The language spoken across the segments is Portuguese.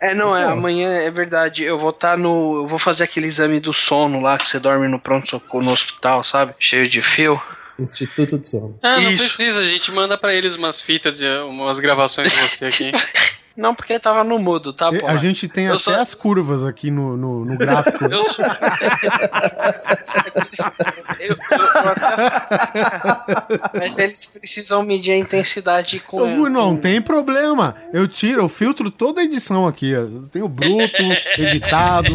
É, não, é, amanhã é verdade. Eu vou estar tá no. Eu vou fazer aquele exame do sono lá, que você dorme no pronto-socorro no hospital, sabe? Cheio de fio. Instituto de Sono. Ah, não Isso. precisa, a gente manda para eles umas fitas, de, umas gravações de você aqui. Não, porque tava no mudo, tá bom. A gente tem eu até só... as curvas aqui no, no, no gráfico. eu sou... eu, até... Mas eles precisam medir a intensidade com. Eu, não tem problema. Eu tiro, eu filtro toda a edição aqui. Eu tenho bruto, editado.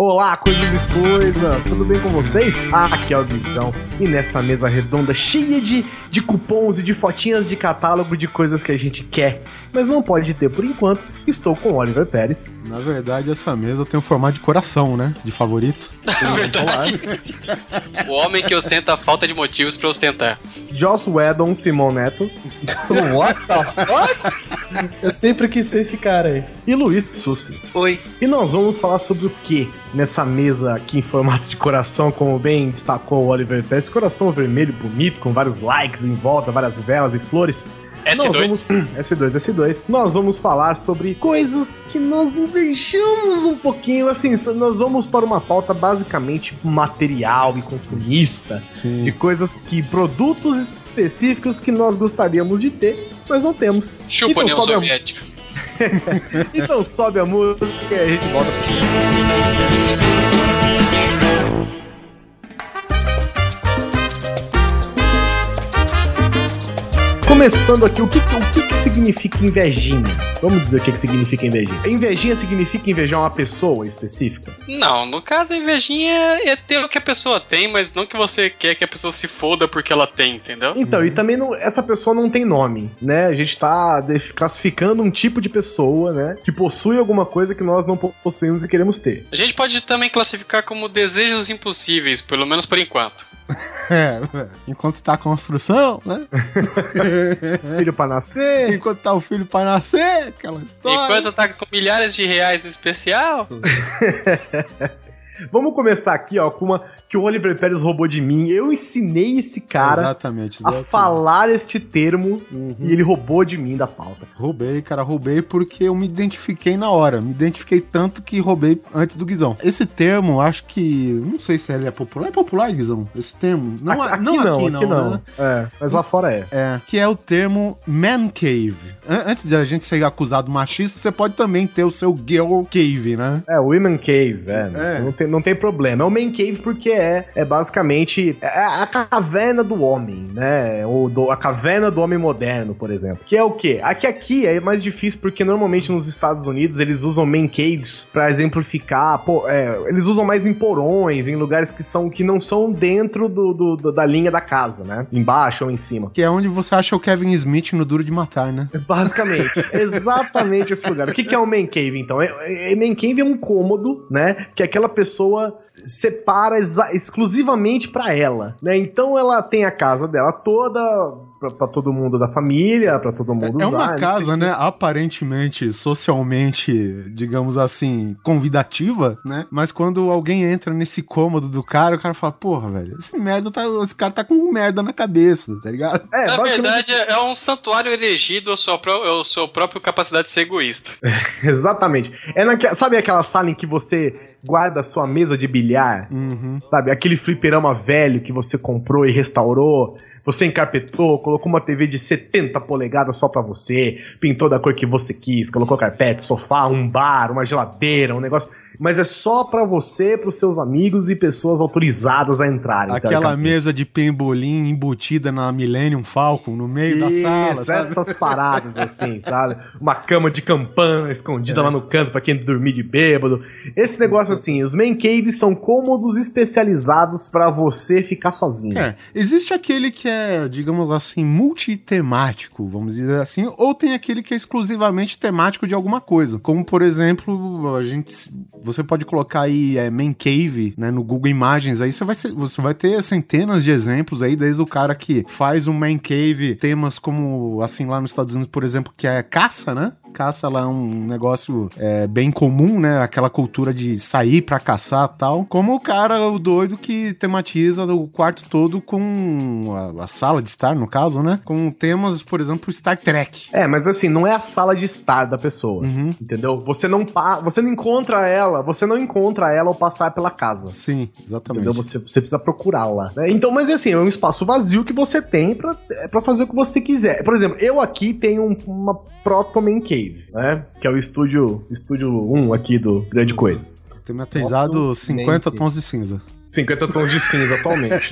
Olá, coisas e coisas, tudo bem com vocês? Aqui é o Guizão e nessa mesa redonda cheia de, de cupons e de fotinhas de catálogo de coisas que a gente quer, mas não pode ter por enquanto, estou com o Oliver Pérez. Na verdade, essa mesa tem um formato de coração, né? De favorito. Na verdade. o homem que ostenta a falta de motivos para ostentar. Joss Whedon Simon Neto. What the fuck? Eu sempre quis ser esse cara aí. E Luiz Sussi. Oi. E nós vamos falar sobre o que nessa mesa aqui em formato de coração, como bem destacou o Oliver Pérez. Coração vermelho bonito, com vários likes em volta, várias velas e flores. S2. Nós vamos, S2, S2. Nós vamos falar sobre coisas que nós invejamos um pouquinho. Assim, nós vamos para uma pauta basicamente material e consumista. Sim. De coisas que. produtos específicos que nós gostaríamos de ter, mas não temos. Chupa então, União Soviética. A... então sobe a música e a gente volta. Começando aqui, o que, o que, que significa invejinha? Vamos dizer o que, que significa invejinha. Invejinha significa invejar uma pessoa específica? Não, no caso a invejinha é ter o que a pessoa tem, mas não que você quer que a pessoa se foda porque ela tem, entendeu? Então, e também não, essa pessoa não tem nome, né? A gente tá classificando um tipo de pessoa, né? Que possui alguma coisa que nós não possuímos e queremos ter. A gente pode também classificar como desejos impossíveis, pelo menos por enquanto. É, enquanto tá a construção, né? filho pra nascer. Enquanto tá o filho pra nascer, aquela história. Enquanto tá com milhares de reais no especial. Vamos começar aqui, ó, com uma que o Oliver Pérez roubou de mim. Eu ensinei esse cara exatamente, exatamente. a falar este termo uhum. e ele roubou de mim da pauta. Roubei, cara, roubei porque eu me identifiquei na hora. Me identifiquei tanto que roubei antes do Guizão. Esse termo, acho que. Não sei se ele é popular. É popular, Guizão? Esse termo? Não, aqui, não, não, aqui, aqui não. Né? É, mas lá fora é. É, que é o termo man cave. Antes de a gente ser acusado machista, você pode também ter o seu girl cave, né? É, women cave, é. é. Não, tem, não tem problema. É o man cave porque é, é basicamente é a caverna do homem, né? Ou do, a caverna do homem moderno, por exemplo. Que é o quê? Aqui aqui é mais difícil porque normalmente nos Estados Unidos eles usam man caves para exemplificar, pô, é, eles usam mais em porões, em lugares que são que não são dentro do, do, do, da linha da casa, né? Embaixo ou em cima. Que é onde você acha o Kevin Smith no Duro de Matar, né? Basicamente, exatamente esse lugar. O que, que é o man cave então? É, é, man cave é um cômodo, né? Que aquela pessoa separa exclusivamente para ela, né? Então ela tem a casa dela toda para todo mundo da família, para todo mundo é, usar. É uma casa, né, aparentemente, socialmente, digamos assim, convidativa, né? Mas quando alguém entra nesse cômodo do cara, o cara fala, porra, velho, esse merda tá, esse cara tá com merda na cabeça, tá ligado? É, na verdade, é um santuário elegido à sua, à sua própria capacidade de ser egoísta. exatamente. É naque... Sabe aquela sala em que você guarda sua mesa de bilhar, uhum. sabe? Aquele fliperama velho que você comprou e restaurou. Você encarpetou, colocou uma TV de 70 polegadas só para você, pintou da cor que você quis, colocou carpete, sofá, um bar, uma geladeira, um negócio mas é só para você, pros seus amigos e pessoas autorizadas a entrarem. Aquela mesa de pembolim embutida na Millennium Falcon no meio Isso, da sala. Sabe? essas paradas assim, sabe? Uma cama de campana escondida é. lá no canto para quem dormir de bêbado. Esse negócio assim, os main caves são cômodos especializados para você ficar sozinho. É, existe aquele que é, digamos assim, multitemático, vamos dizer assim, ou tem aquele que é exclusivamente temático de alguma coisa, como por exemplo, a gente você pode colocar aí é, Man Cave, né, no Google Imagens, aí você vai, ser, você vai ter centenas de exemplos aí, desde o cara que faz um Man Cave, temas como, assim, lá nos Estados Unidos, por exemplo, que é caça, né? Caça lá é um negócio é, bem comum, né? Aquela cultura de sair pra caçar tal. Como o cara, o doido que tematiza o quarto todo com a, a sala de estar, no caso, né? Com temas, por exemplo, Star Trek. É, mas assim, não é a sala de estar da pessoa, Uhum. entendeu? Você não pa você não encontra ela, você não encontra ela ao passar pela casa. Sim, exatamente. Entendeu? Você, você precisa procurá-la. né? Então, mas assim, é um espaço vazio que você tem pra, é fazer o que você quiser. Por exemplo, eu aqui tenho um- uma Proto Man Cave, né? Que é o estúdio, estúdio 1 aqui do Grande Coisa. Tematizado 50 tons de cinza. 50 tons de cinza atualmente.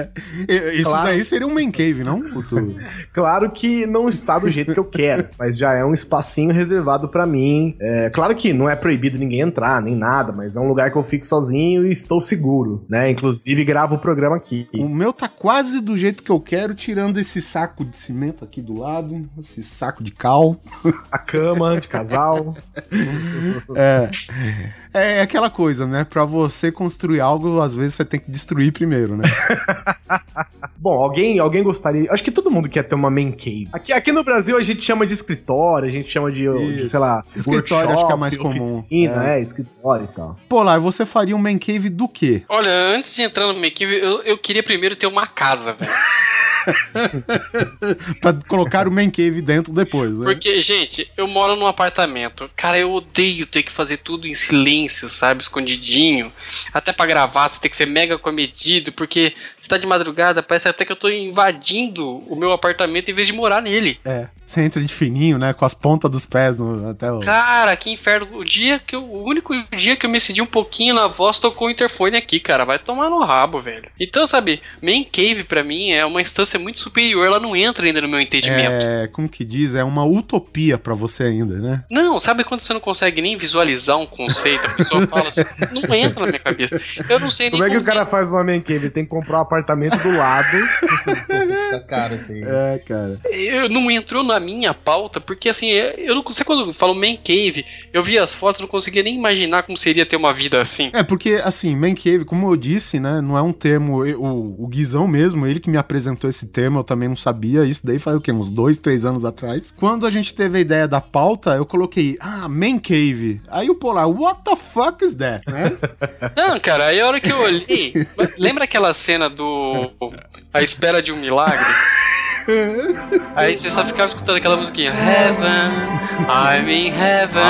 Isso Claro. daí seria um man cave, não? Claro que não está do jeito que eu quero, mas já é um espacinho reservado pra mim. É, claro que não é proibido ninguém entrar, nem nada, mas é um lugar que eu fico sozinho e estou seguro, né? Inclusive gravo o programa aqui. O meu tá quase do jeito que eu quero, tirando esse saco de cimento aqui do lado, esse saco de cal. A cama de casal. É, é aquela coisa, né? Pra você construir algo, às vezes você tem que destruir primeiro, né? Bom, alguém, alguém gostaria. Acho que todo mundo quer ter uma man cave. Aqui, aqui no Brasil a gente chama de escritório, a gente chama de, de, sei lá, Escritório acho que é mais comum. Oficina, é. escritório e tal. Polar, você faria um man cave do quê? Olha, antes de entrar no make eu, eu queria primeiro ter uma casa, velho. pra colocar o man cave dentro depois, né? Porque, gente, eu moro num apartamento. Cara, eu odeio ter que fazer tudo em silêncio, sabe? Escondidinho. Até pra gravar, você tem que ser mega comedido, porque você tá de madrugada, parece até que eu tô invadindo o meu apartamento em vez de morar nele. É, você entra de fininho, né? Com as pontas dos pés no- até o... Cara, que inferno. O dia que eu, o único dia que eu me cedi um pouquinho na voz tocou o interfone aqui, cara. Vai tomar no rabo, velho. Então, sabe, Main Cave pra mim é uma instância muito superior. Ela não entra ainda no meu entendimento. É, como que diz? É uma utopia pra você ainda, né? Não, sabe quando você não consegue nem visualizar um conceito? A pessoa fala assim, não entra na minha cabeça. Eu não sei nem Como é que o cara faz uma man cave? Ele tem que comprar um apartamento do lado. Fica caro assim. É, cara. Eu não entrou na minha pauta, porque assim, eu não consigo. Quando eu falo Man Cave, eu vi as fotos, não conseguia nem imaginar como seria ter uma vida assim. É, porque, assim, man cave, como eu disse, né, não é um termo, eu- o, o Guizão mesmo, ele que me apresentou esse termo, eu também não sabia, isso daí faz o quê, uns dois, três anos atrás. Quando a gente teve a ideia da pauta, eu coloquei, ah, man cave. Aí o Polar, what the fuck is that, né? Não, cara, aí a hora que eu olhei. lembra aquela cena do. A espera de um milagre? Aí você só ficava escutando aquela musiquinha Heaven, I'm in heaven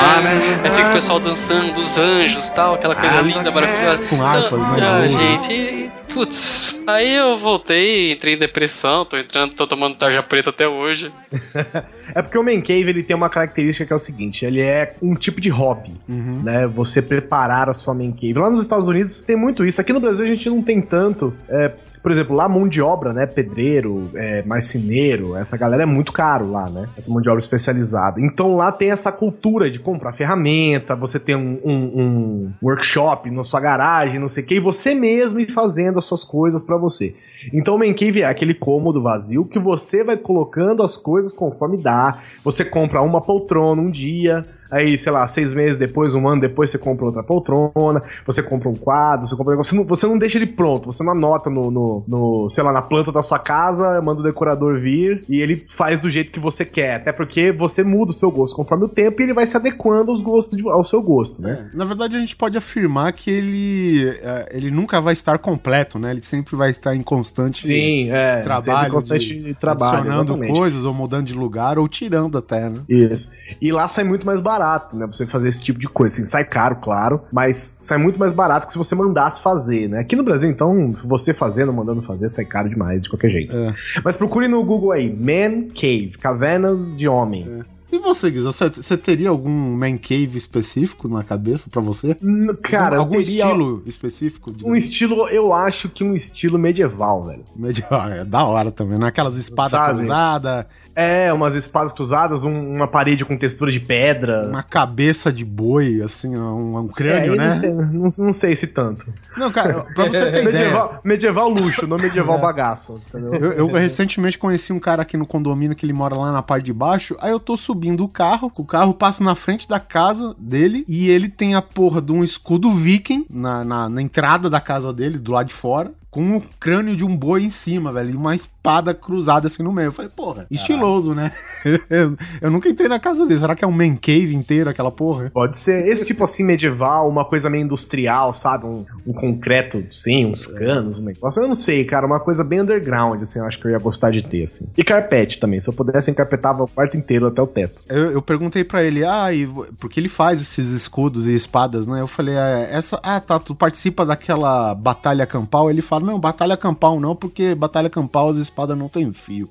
Aí fica o pessoal dançando, os anjos tal, aquela coisa linda, maravilhosa Com harpas, né, Ah, gente, putz Aí eu voltei, entrei em depressão, tô entrando, tô tomando tarja preta até hoje É porque o man cave ele tem uma característica que é o seguinte: ele é um tipo de hobby, Uhum. né? Você preparar a sua man cave. Lá nos Estados Unidos tem muito isso. Aqui no Brasil a gente não tem tanto. é, por exemplo, lá mão de obra, né? Pedreiro, é, marceneiro, essa galera é muito caro lá, né? Essa mão de obra especializada. Então lá tem essa cultura de comprar ferramenta, você tem um, um- um workshop na sua garagem, não sei o que, e você mesmo ir fazendo as suas coisas pra você. Então o Man Cave é aquele cômodo vazio que você vai colocando as coisas conforme dá. Você compra uma poltrona um dia, aí, sei lá, seis meses depois, um ano depois, você compra outra poltrona, você compra um quadro, você compra um negócio. Você não, você não deixa ele pronto, você não anota no, no, no, sei lá, na planta da sua casa, manda o decorador vir e ele faz do jeito que você quer. Até porque você muda o seu gosto conforme o tempo e ele vai se adequando aos gostos de- ao seu gosto, né? Na verdade, a gente pode afirmar que ele, é, ele nunca vai estar completo, né? Ele sempre vai estar em constante Sim, é. trabalho, constante de- trabalho. adicionando exatamente. coisas ou mudando de lugar ou tirando até, né? Isso. E lá sai muito mais barato, né? Você fazer esse tipo de coisa. Assim, sai caro, claro, mas sai muito mais barato que se você mandasse fazer, né? Aqui no Brasil, então, você fazendo, mandando fazer, sai caro demais, de qualquer jeito. É. Mas procure no Google aí, Man Cave, cavernas de homem. E você, Guiza, você, teria algum man cave específico na cabeça pra você? Cara, algum teria estilo específico? Um estilo, eu acho que um estilo medieval, velho. Medieval, é da hora também, né? Aquelas espadas Sabe? cruzadas, É, umas espadas cruzadas, um- uma parede com textura de pedra. uma cabeça de boi, assim, um, um É, crânio, eu né? não, sei, não, não sei se tanto. Não, cara, pra você ter ideia. Medieval, medieval luxo, não medieval bagaço. Entendeu? Eu, eu recentemente conheci um cara aqui no condomínio que ele mora lá na parte de baixo. Aí eu tô subindo subindo o carro, o carro passa na frente da casa dele e ele tem a porra de um escudo viking na, na, na entrada da casa dele, do lado de fora. Com o crânio de um boi em cima, velho. E uma espada cruzada assim no meio. Eu falei, porra, estiloso, né? eu, eu nunca entrei na casa dele. Será que é um man cave inteiro, aquela porra? Pode ser esse tipo assim medieval, uma coisa meio industrial, sabe? Um, um concreto, sim, uns canos, um negócio. Eu não sei, cara, uma coisa bem underground, assim, eu acho que eu ia gostar de ter, assim. E carpete também, se eu pudesse, eu encarpetava o quarto inteiro até o teto. Eu, eu perguntei pra ele, ah, e, porque ele faz esses escudos e espadas, né? Eu falei, ah, essa, ah, tá, tu participa daquela batalha campal? Ele fala, não, batalha campal não, porque batalha campal as espadas não tem fio.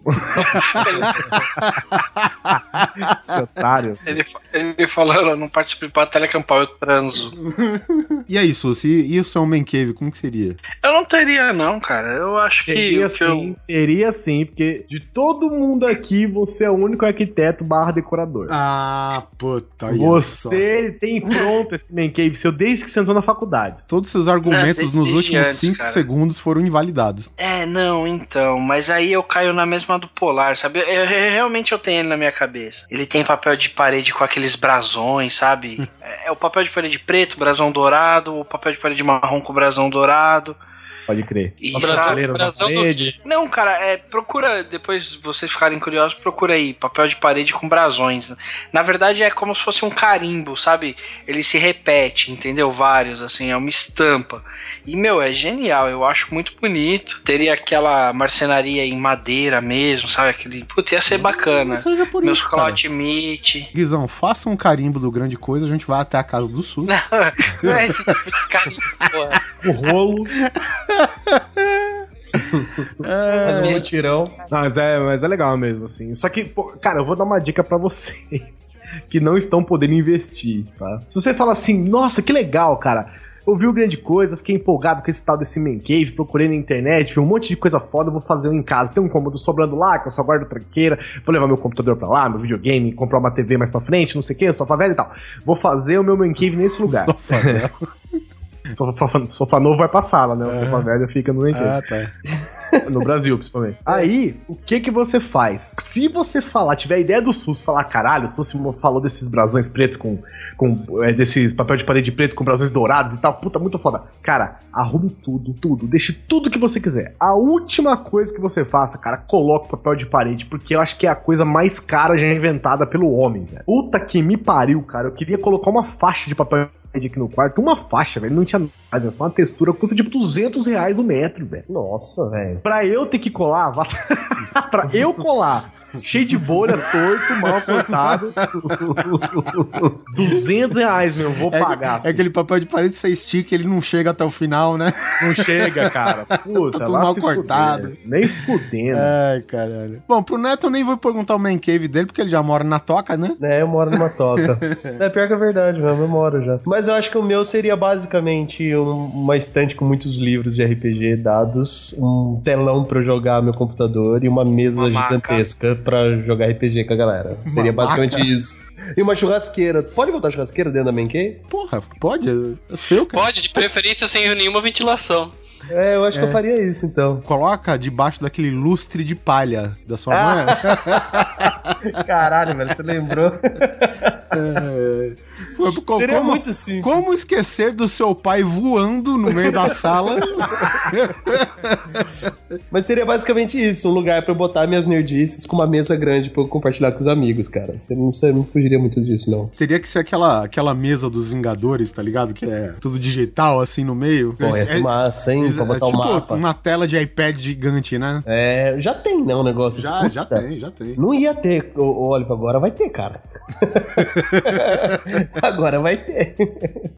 Que otário. Ele, ele falou, eu não participo de batalha campal, eu transo. e é isso, se isso é um man cave, como que seria? Eu não teria, não, cara. Eu acho que. Teria que sim, eu... teria sim, porque de todo mundo aqui, você é o único arquiteto barra decorador. Ah, puta. Você tem pronto esse man cave seu desde que você entrou na faculdade. Todos os seus argumentos Não, nos últimos antes, 5 cara. segundos foram invalidados. É, não, então. Mas aí eu caio na mesma do Polar, sabe? Eu- eu- realmente eu tenho ele na minha cabeça. Ele tem papel de parede com aqueles brasões, sabe? É, é o papel de parede preto, brasão dourado, o papel de parede marrom com brasão dourado. Pode crer. E sabe, prateleira na brasão do- parede. Não, cara, é, procura, depois vocês ficarem curiosos, procura aí, papel de parede com brasões. Na verdade é como se fosse um carimbo, sabe? Ele se repete, entendeu? Vários, assim, é uma estampa. E, meu, é genial, eu acho muito bonito. Teria aquela marcenaria em madeira mesmo, sabe? Aquele. Putz, ia ser bacana. Não seja por Meus clout meat. Guizão, faça um carimbo do grande coisa, a gente vai até a casa do SUS. Não é esse tipo de carimbo, porra. O rolo. Faz um mutirão. Mas é, mas é legal mesmo, assim. Só que, pô, cara, eu vou dar uma dica pra vocês que não estão podendo investir, tá? Se você fala assim, nossa, que legal, cara. Eu vi o grande coisa, fiquei empolgado com esse tal desse man cave, procurei na internet, vi um monte de coisa foda, eu vou fazer um em casa. Tem um cômodo sobrando lá, que eu só guardo tranqueira, vou levar meu computador pra lá, meu videogame, comprar uma TV mais pra frente, não sei o que, sofá velho e tal. Vou fazer o meu man cave nesse lugar. Sofá, né? Sofá, sofá novo vai pra sala, né? O sofá velho fica no cave. ah, tá. No Brasil, principalmente. Aí, o que que você faz? Se você falar, tiver a ideia do SUS, falar, caralho, o SUS falou desses brasões pretos com. com é, desses papel de parede preto com brasões dourados e tal, puta, muito foda. Cara, arrume tudo, tudo. Deixe tudo que você quiser. A última coisa que você faça, cara, coloque papel de parede, porque eu acho que é a coisa mais cara já inventada pelo homem, velho. Puta que me pariu, cara. Eu queria colocar uma faixa de papel aqui no quarto, uma faixa, velho. Não tinha nada, é só uma textura, custa tipo 200 reais o metro, velho. Nossa, velho. Pra eu ter que colar, pra eu colar, cheio de bolha, torto, mal cortado, 200 reais, meu, vou É, pagar. é assim. aquele papel de parede você estica, ele não chega até o final, né? Não chega, cara. Puta, Tá tudo lá mal se cortado. fuder. Nem fudendo. Ai, caralho. Bom, pro Neto eu nem vou perguntar o man cave dele, porque ele já mora na toca, né? É, eu moro numa toca. é pior que a verdade mesmo, eu moro já. Mas eu acho que o meu seria basicamente um- uma estante com muitos livros de RPG dados, um telão pra eu jogar meu computador e uma mesa Uma maca. gigantesca pra jogar RPG com a galera. Seria basicamente isso. E uma churrasqueira. Pode botar churrasqueira dentro da Man Cave? Porra, pode? É seu, cara. Pode, de preferência sem nenhuma ventilação. É, eu acho que eu faria isso então. Coloca debaixo daquele lustre de palha da sua mãe. Caralho, velho, você lembrou? É. Pô, Seria como, muito simples. como esquecer do seu pai voando no meio da sala? Mas seria basicamente isso, um lugar pra eu botar minhas nerdices com uma mesa grande pra eu compartilhar com os amigos, cara. Você não, você não fugiria muito disso, não. Teria que ser aquela, aquela mesa dos Vingadores, tá ligado? Que é tudo digital, assim, no meio. Pô, ia ser é, massa, hein? Pra é botar o tipo mapa. uma tela de iPad gigante, né? É, já tem, né, um negócio Já, assim. já tem, já tem. Não ia ter, ô, ô, Oliver, agora vai ter, cara. agora vai ter.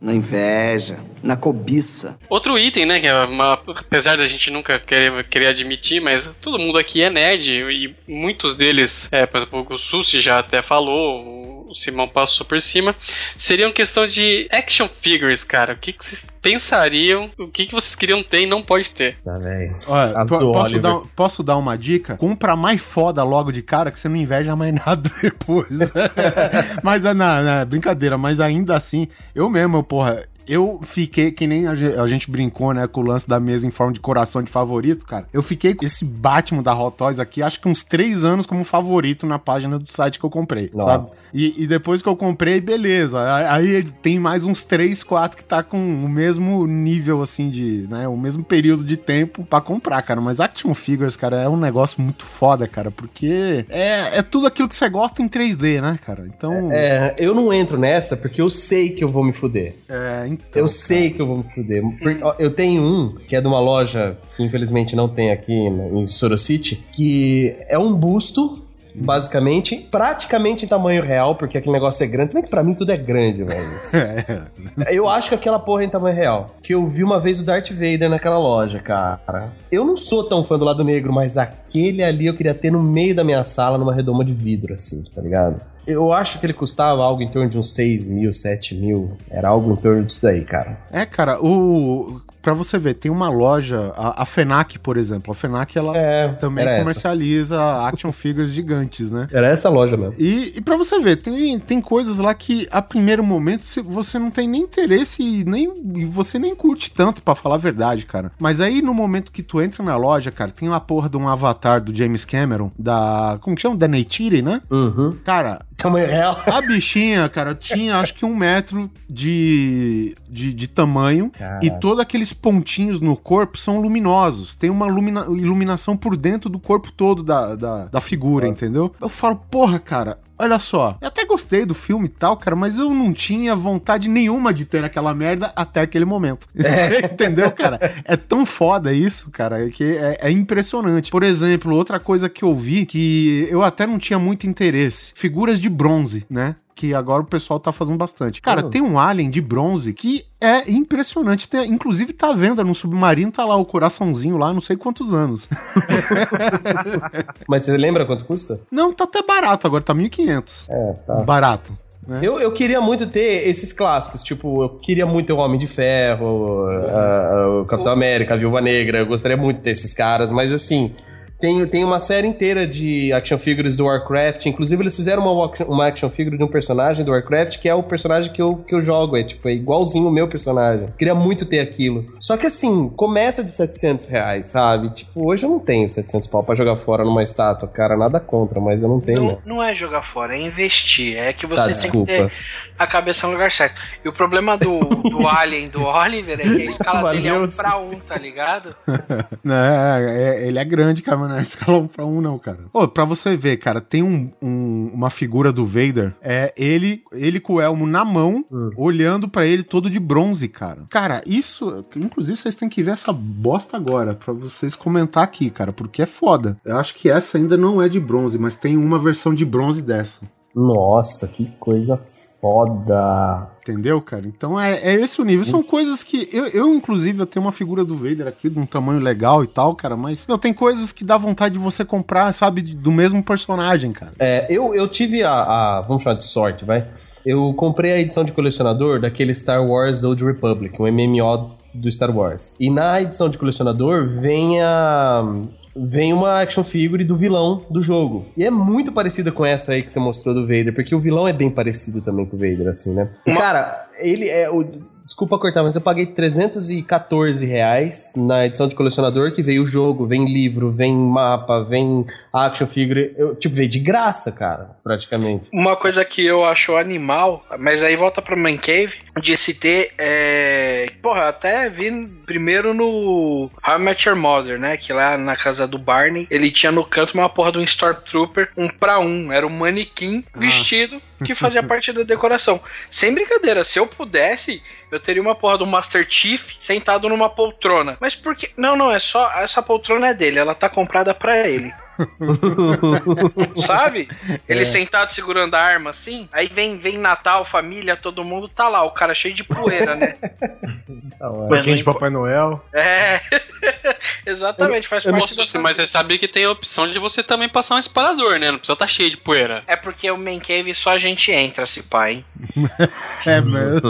Na inveja, na cobiça. Outro item, né, que é uma, apesar da gente nunca querer, querer admitir, mas todo mundo aqui é nerd e muitos deles, é, por exemplo, o Susi já até falou, o Simão passou por cima, seriam questão de action figures, cara. O que, que vocês pensariam, o que, que vocês queriam ter e não pode ter? Tá, velho. Olha, As po- do posso, dar, posso dar uma dica? Compra mais foda logo de cara que você não inveja mais nada depois. mas, ah, não, não, brincadeira, mas ainda assim, eu mesmo, eu, porra, eu fiquei, que nem a gente, brincou, né, com o lance da mesa em forma de coração de favorito, cara. Eu fiquei com esse Batman da Hot Toys aqui, acho que uns três anos como favorito na página do site que eu comprei, Nossa. sabe? E, e depois que eu comprei, beleza. Aí tem mais uns três, quatro que tá com o mesmo nível, assim, de, né, o mesmo período de tempo pra comprar, cara. Mas Action Figures, cara, é um negócio muito foda, cara, porque é, é tudo aquilo que você gosta em 3D, né, cara? Então... É, eu não entro nessa porque eu sei que eu vou me fuder. É, então, Eu sei que eu vou me fuder. Eu tenho um, que é de uma loja que infelizmente não tem aqui em Sorocity, que é um busto, basicamente, praticamente em tamanho real, porque aquele negócio é grande. Também que pra mim tudo é grande, velho. Eu acho que aquela porra é em tamanho real. Que eu vi uma vez o Darth Vader naquela loja, cara. Eu não sou tão fã do lado negro, mas aquele ali eu queria ter no meio da minha sala, numa redoma de vidro, assim, tá ligado? Eu acho que ele custava algo em torno de uns 6 mil, 7 mil. Era algo em torno disso daí, cara. É, cara, o. Pra você ver, tem uma loja, a, a FENAC, por exemplo. A FENAC, ela É, também era essa. comercializa action figures gigantes, né? Era essa loja mesmo. E, e para você ver, tem, tem coisas lá que a primeiro momento você não tem nem interesse e, nem, e você nem curte tanto, pra falar a verdade, cara. Mas aí no momento que tu entra na loja, cara, tem uma porra de um avatar do James Cameron, da. Como que chama? Da Neytiri, né? Uhum. Cara, Tamanho real. a bichinha, cara, tinha acho que um metro de, de, de tamanho Caraca. e todos aqueles pontinhos no corpo são luminosos. Tem uma lumina- iluminação por dentro do corpo todo da, da, da figura, entendeu? Eu falo, porra, cara. Olha só, eu até gostei do filme e tal, cara, mas eu não tinha vontade nenhuma de ter aquela merda até aquele momento. Entendeu, cara? É tão foda isso, cara, que é, é impressionante. Por exemplo, outra coisa que eu vi que eu até não tinha muito interesse: figuras de bronze, né? Que agora o pessoal tá fazendo bastante. Cara, Oh. tem um alien de bronze que é impressionante. Tem- inclusive tá à venda no submarino, tá lá o coraçãozinho lá, não sei quantos anos. Mas você lembra quanto custa? Não, tá até barato agora, tá 1.500. É, tá. Barato. né? Eu, eu queria muito ter esses clássicos, tipo, eu queria muito ter o Homem de Ferro, a- a- o Capitão América, a Viúva Negra, eu gostaria muito de ter esses caras, mas assim, tem, tem uma série inteira de action figures do Warcraft, inclusive eles fizeram uma, uma action figure de um personagem do Warcraft que é o personagem que eu, que eu jogo, é tipo, é igualzinho o meu personagem. Queria muito ter aquilo. Só que assim, começa de 700 reais, sabe? Tipo, hoje eu não tenho 700 pau pra jogar fora numa estátua, cara, nada contra, mas eu não tenho, Não, não. não é jogar fora, é investir. É que você Tá, tem desculpa. que ter a cabeça no lugar certo. E o problema do, do Alien, do Oliver, é que a escala dele é um Valeu, pra um, tá ligado? É, é, ele é grande, cara, não é escala um pra um, não, cara. Ô, pra você ver, cara, tem um, um- uma figura do Vader, é ele, ele com o elmo na mão, olhando pra ele todo de bronze, cara. Cara, isso, inclusive vocês têm que ver essa bosta agora, pra vocês comentar aqui, cara, porque é foda. Eu acho que essa ainda não é de bronze, mas tem uma versão de bronze dessa. Nossa, que coisa foda. Entendeu, cara? Então é, é esse o nível. São coisas que. Eu, eu, inclusive, eu tenho uma figura do Vader aqui de um tamanho legal e tal, cara. Mas meu, tem coisas que dá vontade de você comprar, sabe, do mesmo personagem, cara. É, eu, eu tive a, a- Vamos chamar de sorte, vai. Eu comprei a edição de colecionador daquele Star Wars Old Republic, um MMO do Star Wars. E na edição de colecionador vem a. Vem uma action figure do vilão do jogo. E é muito parecida com essa aí que você mostrou do Vader, porque o vilão é bem parecido também com o Vader, assim, né? Cara, ele é. O, desculpa cortar, mas eu paguei 314 reais na edição de colecionador, que veio o jogo, vem livro, vem mapa, vem action figure. Eu, tipo, veio de graça, cara, praticamente. Uma coisa que eu acho animal, mas aí volta pro Man Cave, de se ter, é... Porra, até vi primeiro no How I Met Your Mother, né? Que lá na casa do Barney, ele tinha no canto uma porra de um Stormtrooper, um pra um. Era um manequim vestido que fazia parte da decoração. Sem brincadeira, se eu pudesse, eu teria uma porra do Master Chief sentado numa poltrona. Mas por que... Não, não, é só... Essa poltrona é dele, ela tá comprada pra ele. Sabe? Ele sentado segurando a arma assim. Aí vem, vem Natal, família, todo mundo tá lá, o cara cheio de poeira, né? Pouquinho de Papai Noel. É. Exatamente, faz parte Nossa, da mas você sabe que tem a opção de você também passar um esparador, né? Não precisa estar cheio de poeira. É porque o Man Cave só a gente entra, se pá, hein? É, mas.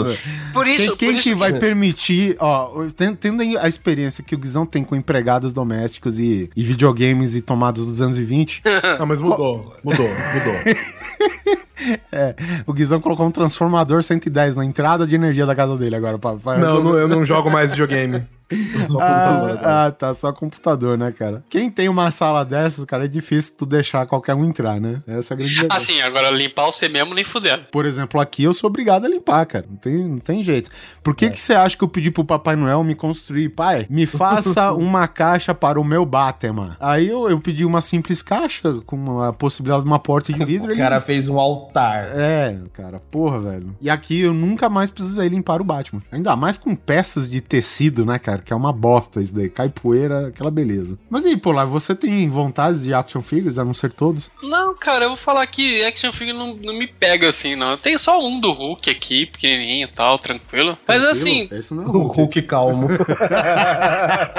Por isso, Tem quem por isso que vai permitir, ó, ten- tendo a experiência que o Guizão tem com empregados domésticos e, e videogames e tomadas dos anos 20, Não, mas mudou. Mudou, mudou. É, o Guizão colocou um transformador 110 na entrada de energia da casa dele agora. Pra, pra não, eu não jogo mais videogame. Eu sou computador. Ah, ah, tá, só computador, né, cara? Quem tem uma sala dessas, cara, é difícil tu deixar qualquer um entrar, né? Essa é a grande verdade. Assim, agora limpar você mesmo nem fudendo. Por exemplo, aqui eu sou obrigado a limpar, cara. Não tem, não tem jeito. Por que que você acha que eu pedi pro Papai Noel me construir? Pai, me faça uma caixa para o meu Batman. Aí eu, eu pedi uma simples caixa com a possibilidade de uma porta de vidro. O ele- cara fez um altar. É, cara, porra, velho. E aqui eu nunca mais precisei limpar o Batman. Ainda mais com peças de tecido, né, cara? Que é uma bosta isso daí. Cai poeira, aquela beleza. Mas e aí, Polar, você tem vontades de action figures, a não ser todos? Não, cara, eu vou falar que action figure não, não me pega assim, não. Eu tenho só um do Hulk aqui, pequenininho e tal, tranquilo. Mas Tranquilo? assim, Esse não é o Hulk. Hulk calmo.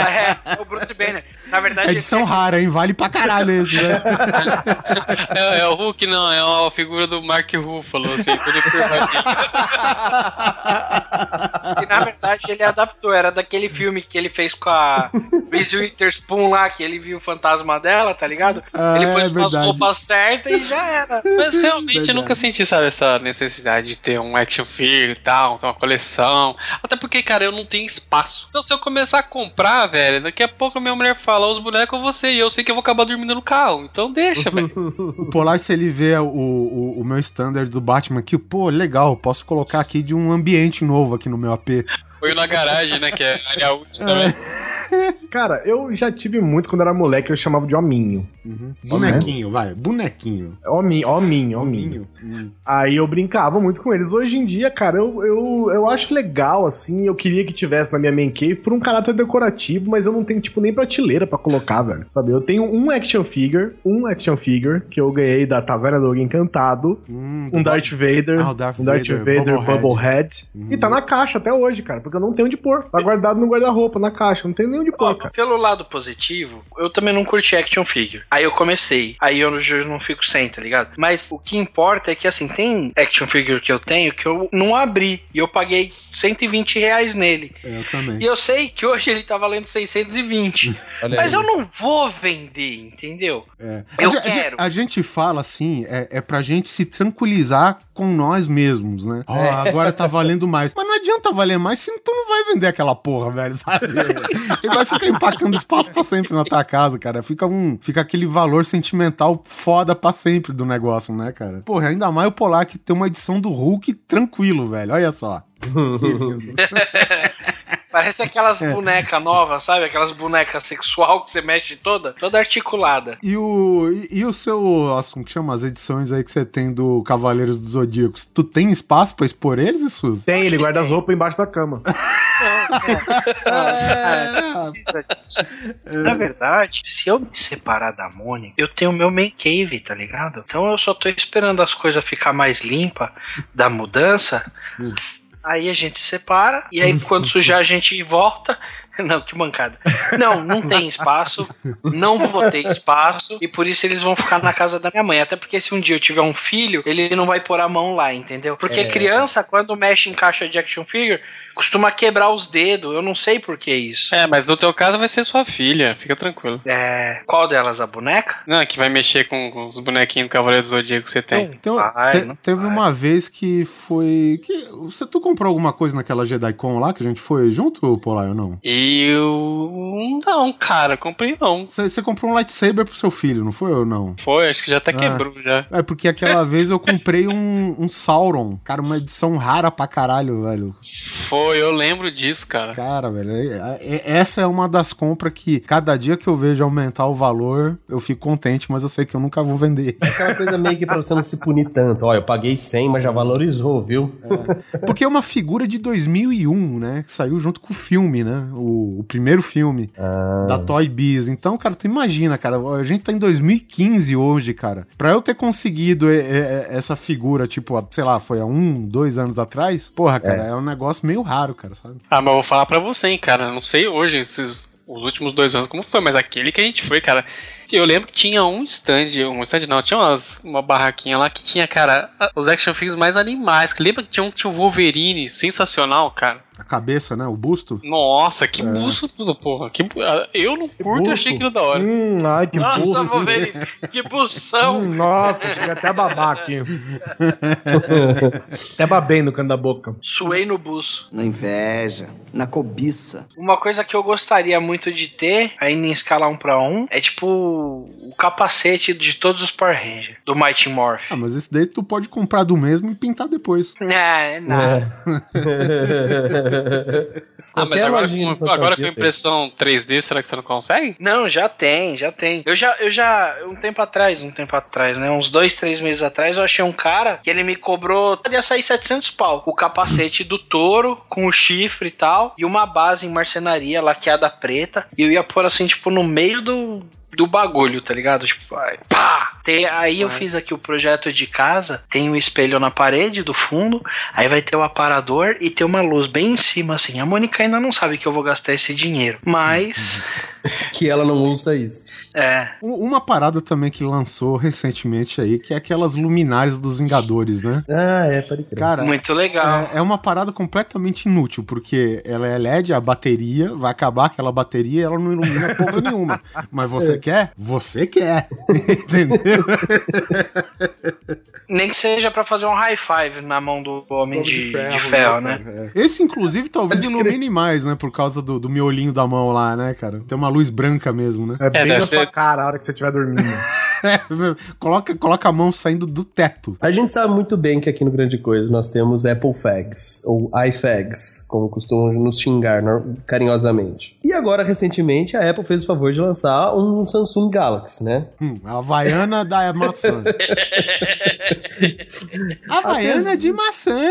É, o Bruce Banner. Na verdade, É edição rara, hein? Vale pra caralho esse, né? é, é o Hulk não, é uma figura do Mark Ruffalo, assim, todo curvadinho. E na verdade ele adaptou, era daquele filme que ele fez com a Reese Witherspoon lá, que ele viu o fantasma dela, tá ligado? Ah, ele é pôs umas verdade. roupas certas e já era. Mas realmente Verdade. eu nunca senti, sabe, essa necessidade de ter um action figure e tal, ter uma coleção. Até porque, cara, eu não tenho espaço. Então se eu começar a comprar, velho, daqui a pouco a minha mulher fala, os bonecos eu vou ser, e eu sei que eu vou acabar dormindo no carro. Então deixa, velho. O Polar, se ele vê o, o, o meu standard do Batman aqui, pô, legal, posso colocar aqui de um ambiente novo aqui no meu AP. Foi na garagem, né, que é área útil também. Cara, eu já tive muito quando era moleque, eu chamava de hominho. Bonequinho, vai, bonequinho. Hominho, hominho, hominho. Hum. Aí eu brincava muito com eles. Hoje em dia, cara, eu, eu, eu acho legal, assim. Eu queria que tivesse na minha main cave por um caráter decorativo, mas eu não tenho, tipo, nem prateleira pra colocar, velho. Sabe? Eu tenho um action figure, um action figure que eu ganhei da Taverna do Encantado, Hum, um Darth Vader, Ah, o Darth um Darth Vader, Vader, Bubblehead. Bubblehead. E tá na caixa até hoje, cara, porque eu não tenho onde pôr. Tá guardado no guarda-roupa, na caixa. Não tenho nem Ó, pôr, cara. pelo lado positivo, eu também não curti action figure. Aí eu comecei. Aí eu não fico sem, tá ligado? Mas o que importa é que, assim, tem action figure que eu tenho que eu não abri. E eu paguei 120 reais nele. Eu também. E eu sei que hoje ele tá valendo 620. Olha mas eu não vou vender, entendeu? É. Eu a, quero. A, gente fala assim, é, é pra gente se tranquilizar com nós mesmos, né? Ó, agora tá valendo mais. Mas não adianta valer mais se tu não vai vender aquela porra, velho, sabe? Ele vai ficar empacando espaço pra sempre na tua casa, cara. Fica, um, fica aquele valor sentimental foda pra sempre do negócio, né, cara? Porra, ainda mais o Polar que tem uma edição do Hulk tranquilo, velho. Olha só. Parece aquelas bonecas novas, sabe? Aquelas bonecas sexual que você mexe toda, toda articulada. E o, e, e o seu, as- como que chama? As edições aí que você tem do Cavaleiros dos Zodíacos. Tu tem espaço pra expor eles, Suzy? Tem, ele guarda as roupas embaixo da cama. Não precisa disso. Na verdade, se eu me separar da Mônica, eu tenho meu main cave, tá ligado? Então eu só tô esperando as coisas ficar mais limpa da mudança. Aí a gente separa, e aí quando sujar a gente volta. Não, que mancada. Não, não tem espaço. Não vou ter espaço. E por isso eles vão ficar na casa da minha mãe. Até porque se um dia eu tiver um filho, ele não vai pôr a mão lá, entendeu? Porque criança, quando mexe em caixa de action figure, costuma quebrar os dedos. Eu não sei por que isso. É, mas no teu caso vai ser sua filha, fica tranquilo. É. Qual delas? A boneca? Não, que vai mexer com, os bonequinhos do Cavaleiro do Zodíaco que você tem. Então, vai, te- teve vai. uma vez que foi. Que, você, tu comprou alguma coisa naquela JediCon lá que a gente foi junto, Polar, ou não? Eu. Não, cara, comprei não. Você comprou um lightsaber pro seu filho, não foi ou não? Foi, acho que já até Ah. quebrou já. É porque aquela vez eu comprei um, um Sauron. Cara, uma edição rara pra caralho, velho. Foi, eu lembro disso, cara. Cara, velho, é- é- essa é uma das compras que cada dia que eu vejo aumentar o valor, eu fico contente, mas eu sei que eu nunca vou vender. Aquela coisa meio que pra você não se punir tanto. Ó, eu paguei 100, mas já valorizou, viu? Porque é uma figura de 2001, né? Que saiu junto com o filme, né? O, o primeiro filme da Toy Biz. Então, cara, tu imagina, cara, a gente tá em 2015 hoje, cara. Pra eu ter conseguido é, é, essa figura, tipo, sei lá, foi há um, dois anos atrás, porra, cara, é, um negócio meio raro, cara, sabe? Ah, mas eu vou falar pra você, hein, cara. Não sei hoje, esses os últimos dois anos como foi, mas aquele que a gente foi, cara. Eu lembro que tinha um stand, um stand não, tinha umas, uma barraquinha lá que tinha, cara, os action figures mais animais. Lembra que tinha um que tinha um Wolverine sensacional, cara? A cabeça, né? O busto. Nossa, que busto tudo, porra. Que, ah, eu não curto e achei aquilo da hora. Hum, ai, que Nossa, busto. Wolverine, que bução! Hum, nossa, cheguei até a babar aqui. até babei no canto da boca. Suei no buço. Na inveja, na cobiça. Uma coisa que eu gostaria muito de ter, ainda em escala 1 pra 1, é tipo o capacete de todos os Power Rangers, do Mighty Morph. Ah, mas esse daí tu pode comprar do mesmo e pintar depois. Não, é nada. Ah, mas agora, com, agora com impressão 3D, será que você não consegue? Não, já tem, já tem. Eu já, eu já, um tempo atrás, um tempo atrás, né? Uns dois, três meses atrás, eu achei um cara que ele me cobrou, ia sair 700 pau. O capacete do touro, com o chifre e tal, e uma base em marcenaria laqueada preta. E eu ia pôr assim, tipo, no meio do, do bagulho, tá ligado? Tipo, aí, pá! Tem, aí eu fiz aqui o projeto de casa, tem um espelho na parede do fundo, aí vai ter o aparador e tem uma luz bem em cima, assim. A Mônica ainda não sabe que eu vou gastar esse dinheiro, mas... Que ela não ouça isso. É, Uma parada também que lançou recentemente aí, que é aquelas luminárias dos Vingadores, né? Ah, é, pode crer. Cara, muito legal. é, é uma parada completamente inútil, porque ela é LED, a bateria, vai acabar aquela bateria e ela não ilumina porra nenhuma. Mas você quer? Você quer. Entendeu? Nem que seja pra fazer um high five na mão do homem de, de ferro, né? cara? É. Esse, inclusive, talvez ilumine mais, né? Por causa do, do miolinho da mão lá, né, cara? Tem uma luz branca mesmo, né? É bem deve na sua ser- cara a hora que você estiver dormindo. coloca, coloca a mão saindo do teto. A gente sabe muito bem que aqui no Grande Coisa nós temos Apple Fags, ou iFags, como costumam nos xingar carinhosamente. E agora, recentemente, a Apple fez o favor de lançar um Samsung Galaxy, né? Hum, a Havaiana da maçã. Havaiana de maçã.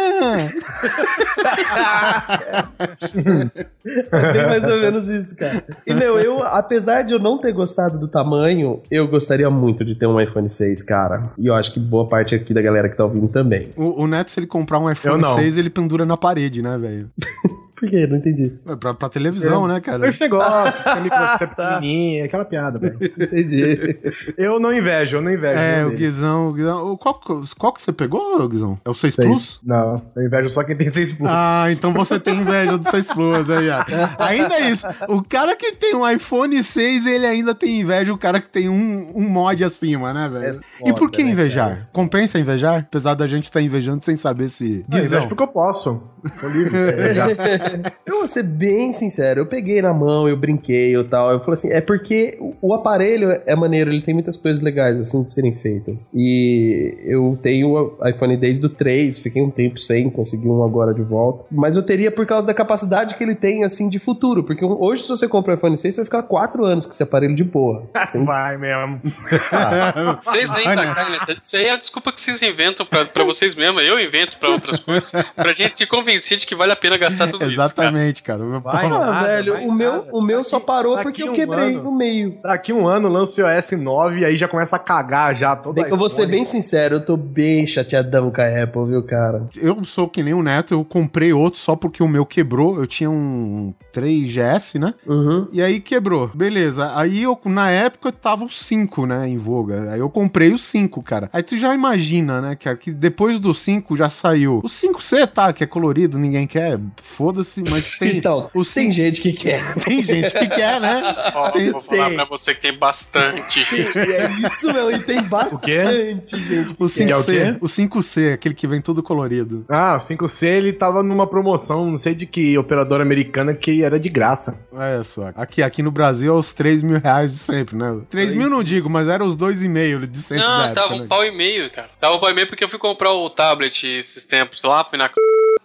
É bem mais ou menos isso, cara. E, meu, eu, apesar de eu não ter gostado do tamanho, eu gostaria muito de ter um iPhone 6, cara. E eu acho que boa parte aqui da galera que tá ouvindo também. O, o Neto, se ele comprar um iPhone não. 6, ele pendura na parede, né, velho? Por quê? Não entendi. É Pra, pra televisão, né, cara? Esse negócio, que a microchip é pequenininha, aquela piada, velho. Entendi. Eu não invejo, eu não invejo. É, o. Guizão. O Guizão o- qual, que- qual que você pegou, Guizão? É o 6 Seis. Plus? Não, eu invejo só quem tem 6 Plus. Ah, então você tem inveja do 6 Plus aí, ó. Ainda é isso. O cara que tem um iPhone 6, ele ainda tem inveja do cara que tem um, um mod acima, né, velho? É e por que né, invejar? cara? Compensa invejar? Apesar da gente estar invejando sem saber se. Eu invejo Guizão. porque eu posso. Tô livre. Eu vou ser bem sincero, eu peguei na mão, eu brinquei e tal. Eu falei assim, é porque o- aparelho é maneiro, ele tem muitas coisas legais, assim, de serem feitas. E eu tenho o iPhone desde o 3, fiquei um tempo sem, consegui um agora de volta. Mas eu teria por causa da capacidade que ele tem, assim, de futuro. Porque hoje, se você compra o iPhone 6, você vai ficar 4 anos com esse aparelho de boa. Sem Vai mesmo. Vocês ainda caem nessa. Isso aí é a desculpa que vocês inventam pra, pra vocês mesmos. Eu invento pra outras coisas. Pra gente se convencer de que vale a pena gastar tudo isso. Cara. Exatamente, cara. Vai. Ah, nada, velho, vai o meu, nada. o meu só parou Daqui porque eu um quebrei ano. no meio. Daqui um ano lança o iOS 9 e aí já começa a cagar já Se todo bem que eu vou ser bem sincero, eu tô bem chateadão com a Apple, viu, cara? Eu sou que nem o Neto, eu comprei outro só porque o meu quebrou. Eu tinha um 3GS, né? Uhum. E aí quebrou. Beleza. Aí eu, na época, tava o 5, né, em voga. Aí eu comprei o 5, cara. Aí tu já imagina, né, cara, que depois do 5 já saiu. O 5C, tá, que é colorido, ninguém quer. Foda-se, mas tem. Então, o tem 5 gente que quer. tem gente que quer, né? Ó, Tem- vou falar tem. pra você que tem bastante. E é isso, meu, e tem bastante gente O quer. é o 5C, quê? o 5C, aquele que vem todo colorido. Ah, o 5C ele tava numa promoção, não sei de que operadora americana que era de graça. Olha só. Aqui, aqui no Brasil é os 3 mil reais de sempre, né? 3 mil não digo, mas era os 2,5 de sempre da Não, época, tava né? um pau e meio, cara. Tava um pau e meio porque eu fui comprar o tablet esses tempos lá, fui na.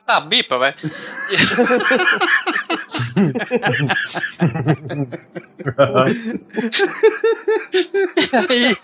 Ah, bipa, vai. E aí,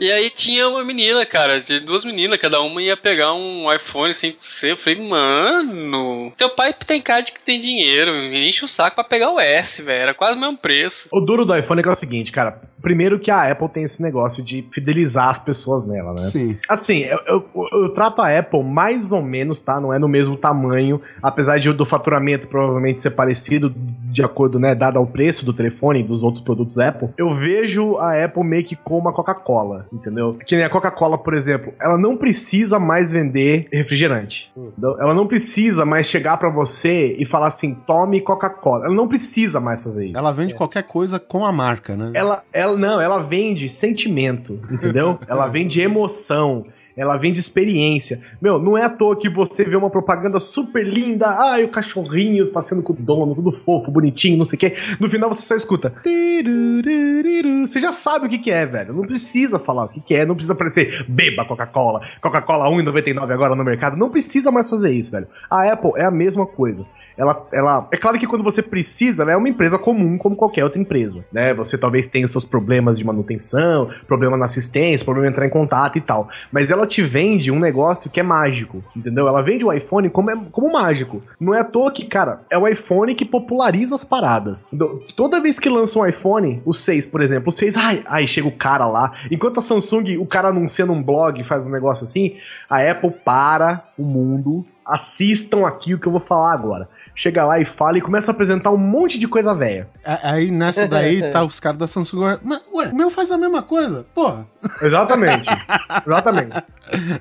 e aí tinha uma menina, cara, de duas meninas, cada uma ia pegar um iPhone 5C. Eu falei, mano, teu pai tem cara de que tem dinheiro, enche o saco pra pegar o S, velho. Era quase o mesmo preço. O duro do iPhone é que é o seguinte, cara. Primeiro que a Apple tem esse negócio de fidelizar as pessoas nela, né? Sim. Assim, eu, eu, eu trato a Apple mais ou menos, tá? Não é no mesmo tamanho, apesar de do faturamento provavelmente ser parecido de acordo, né, dado ao preço do telefone e dos outros produtos Apple. Eu vejo a Apple meio que como a Coca-Cola, entendeu? Que nem a Coca-Cola, por exemplo, ela não precisa mais vender refrigerante. entendeu? Ela não precisa mais chegar pra você e falar assim, tome Coca-Cola. Ela não precisa mais fazer isso. Ela vende qualquer coisa com a marca, né? Ela, ela não, ela vende sentimento, entendeu? ela vende emoção. Ela vende experiência. Meu, não é à toa que você vê uma propaganda super linda, ai, o cachorrinho passeando com o dono, tudo fofo, bonitinho, não sei o quê. No final você só escuta. Você já sabe o que, que é, velho. Não precisa falar o que, que é, não precisa aparecer beba Coca-Cola, Coca-Cola 1,99 agora no mercado. Não precisa mais fazer isso, velho. A Apple é a mesma coisa. Ela, ela, é claro que quando você precisa, ela é uma empresa comum como qualquer outra empresa, né? Você talvez tenha seus problemas de manutenção, problema na assistência, problema em entrar em contato e tal. Mas ela te vende um negócio que é mágico, entendeu? Ela vende o iPhone como, é- como mágico. Não é à toa que, cara, é o iPhone que populariza as paradas. Toda vez que lança um iPhone, o 6, por exemplo, o 6, ai, ai, chega o cara lá. Enquanto a Samsung, o cara anuncia num blog, faz um negócio assim, a Apple para o mundo, assistam aqui o que eu vou falar agora. Chega lá e fala e começa a apresentar um monte de coisa velha. A- Aí nessa daí tá os caras da Samsung. Mas, ué, o meu faz a mesma coisa. Porra. Exatamente. Exatamente.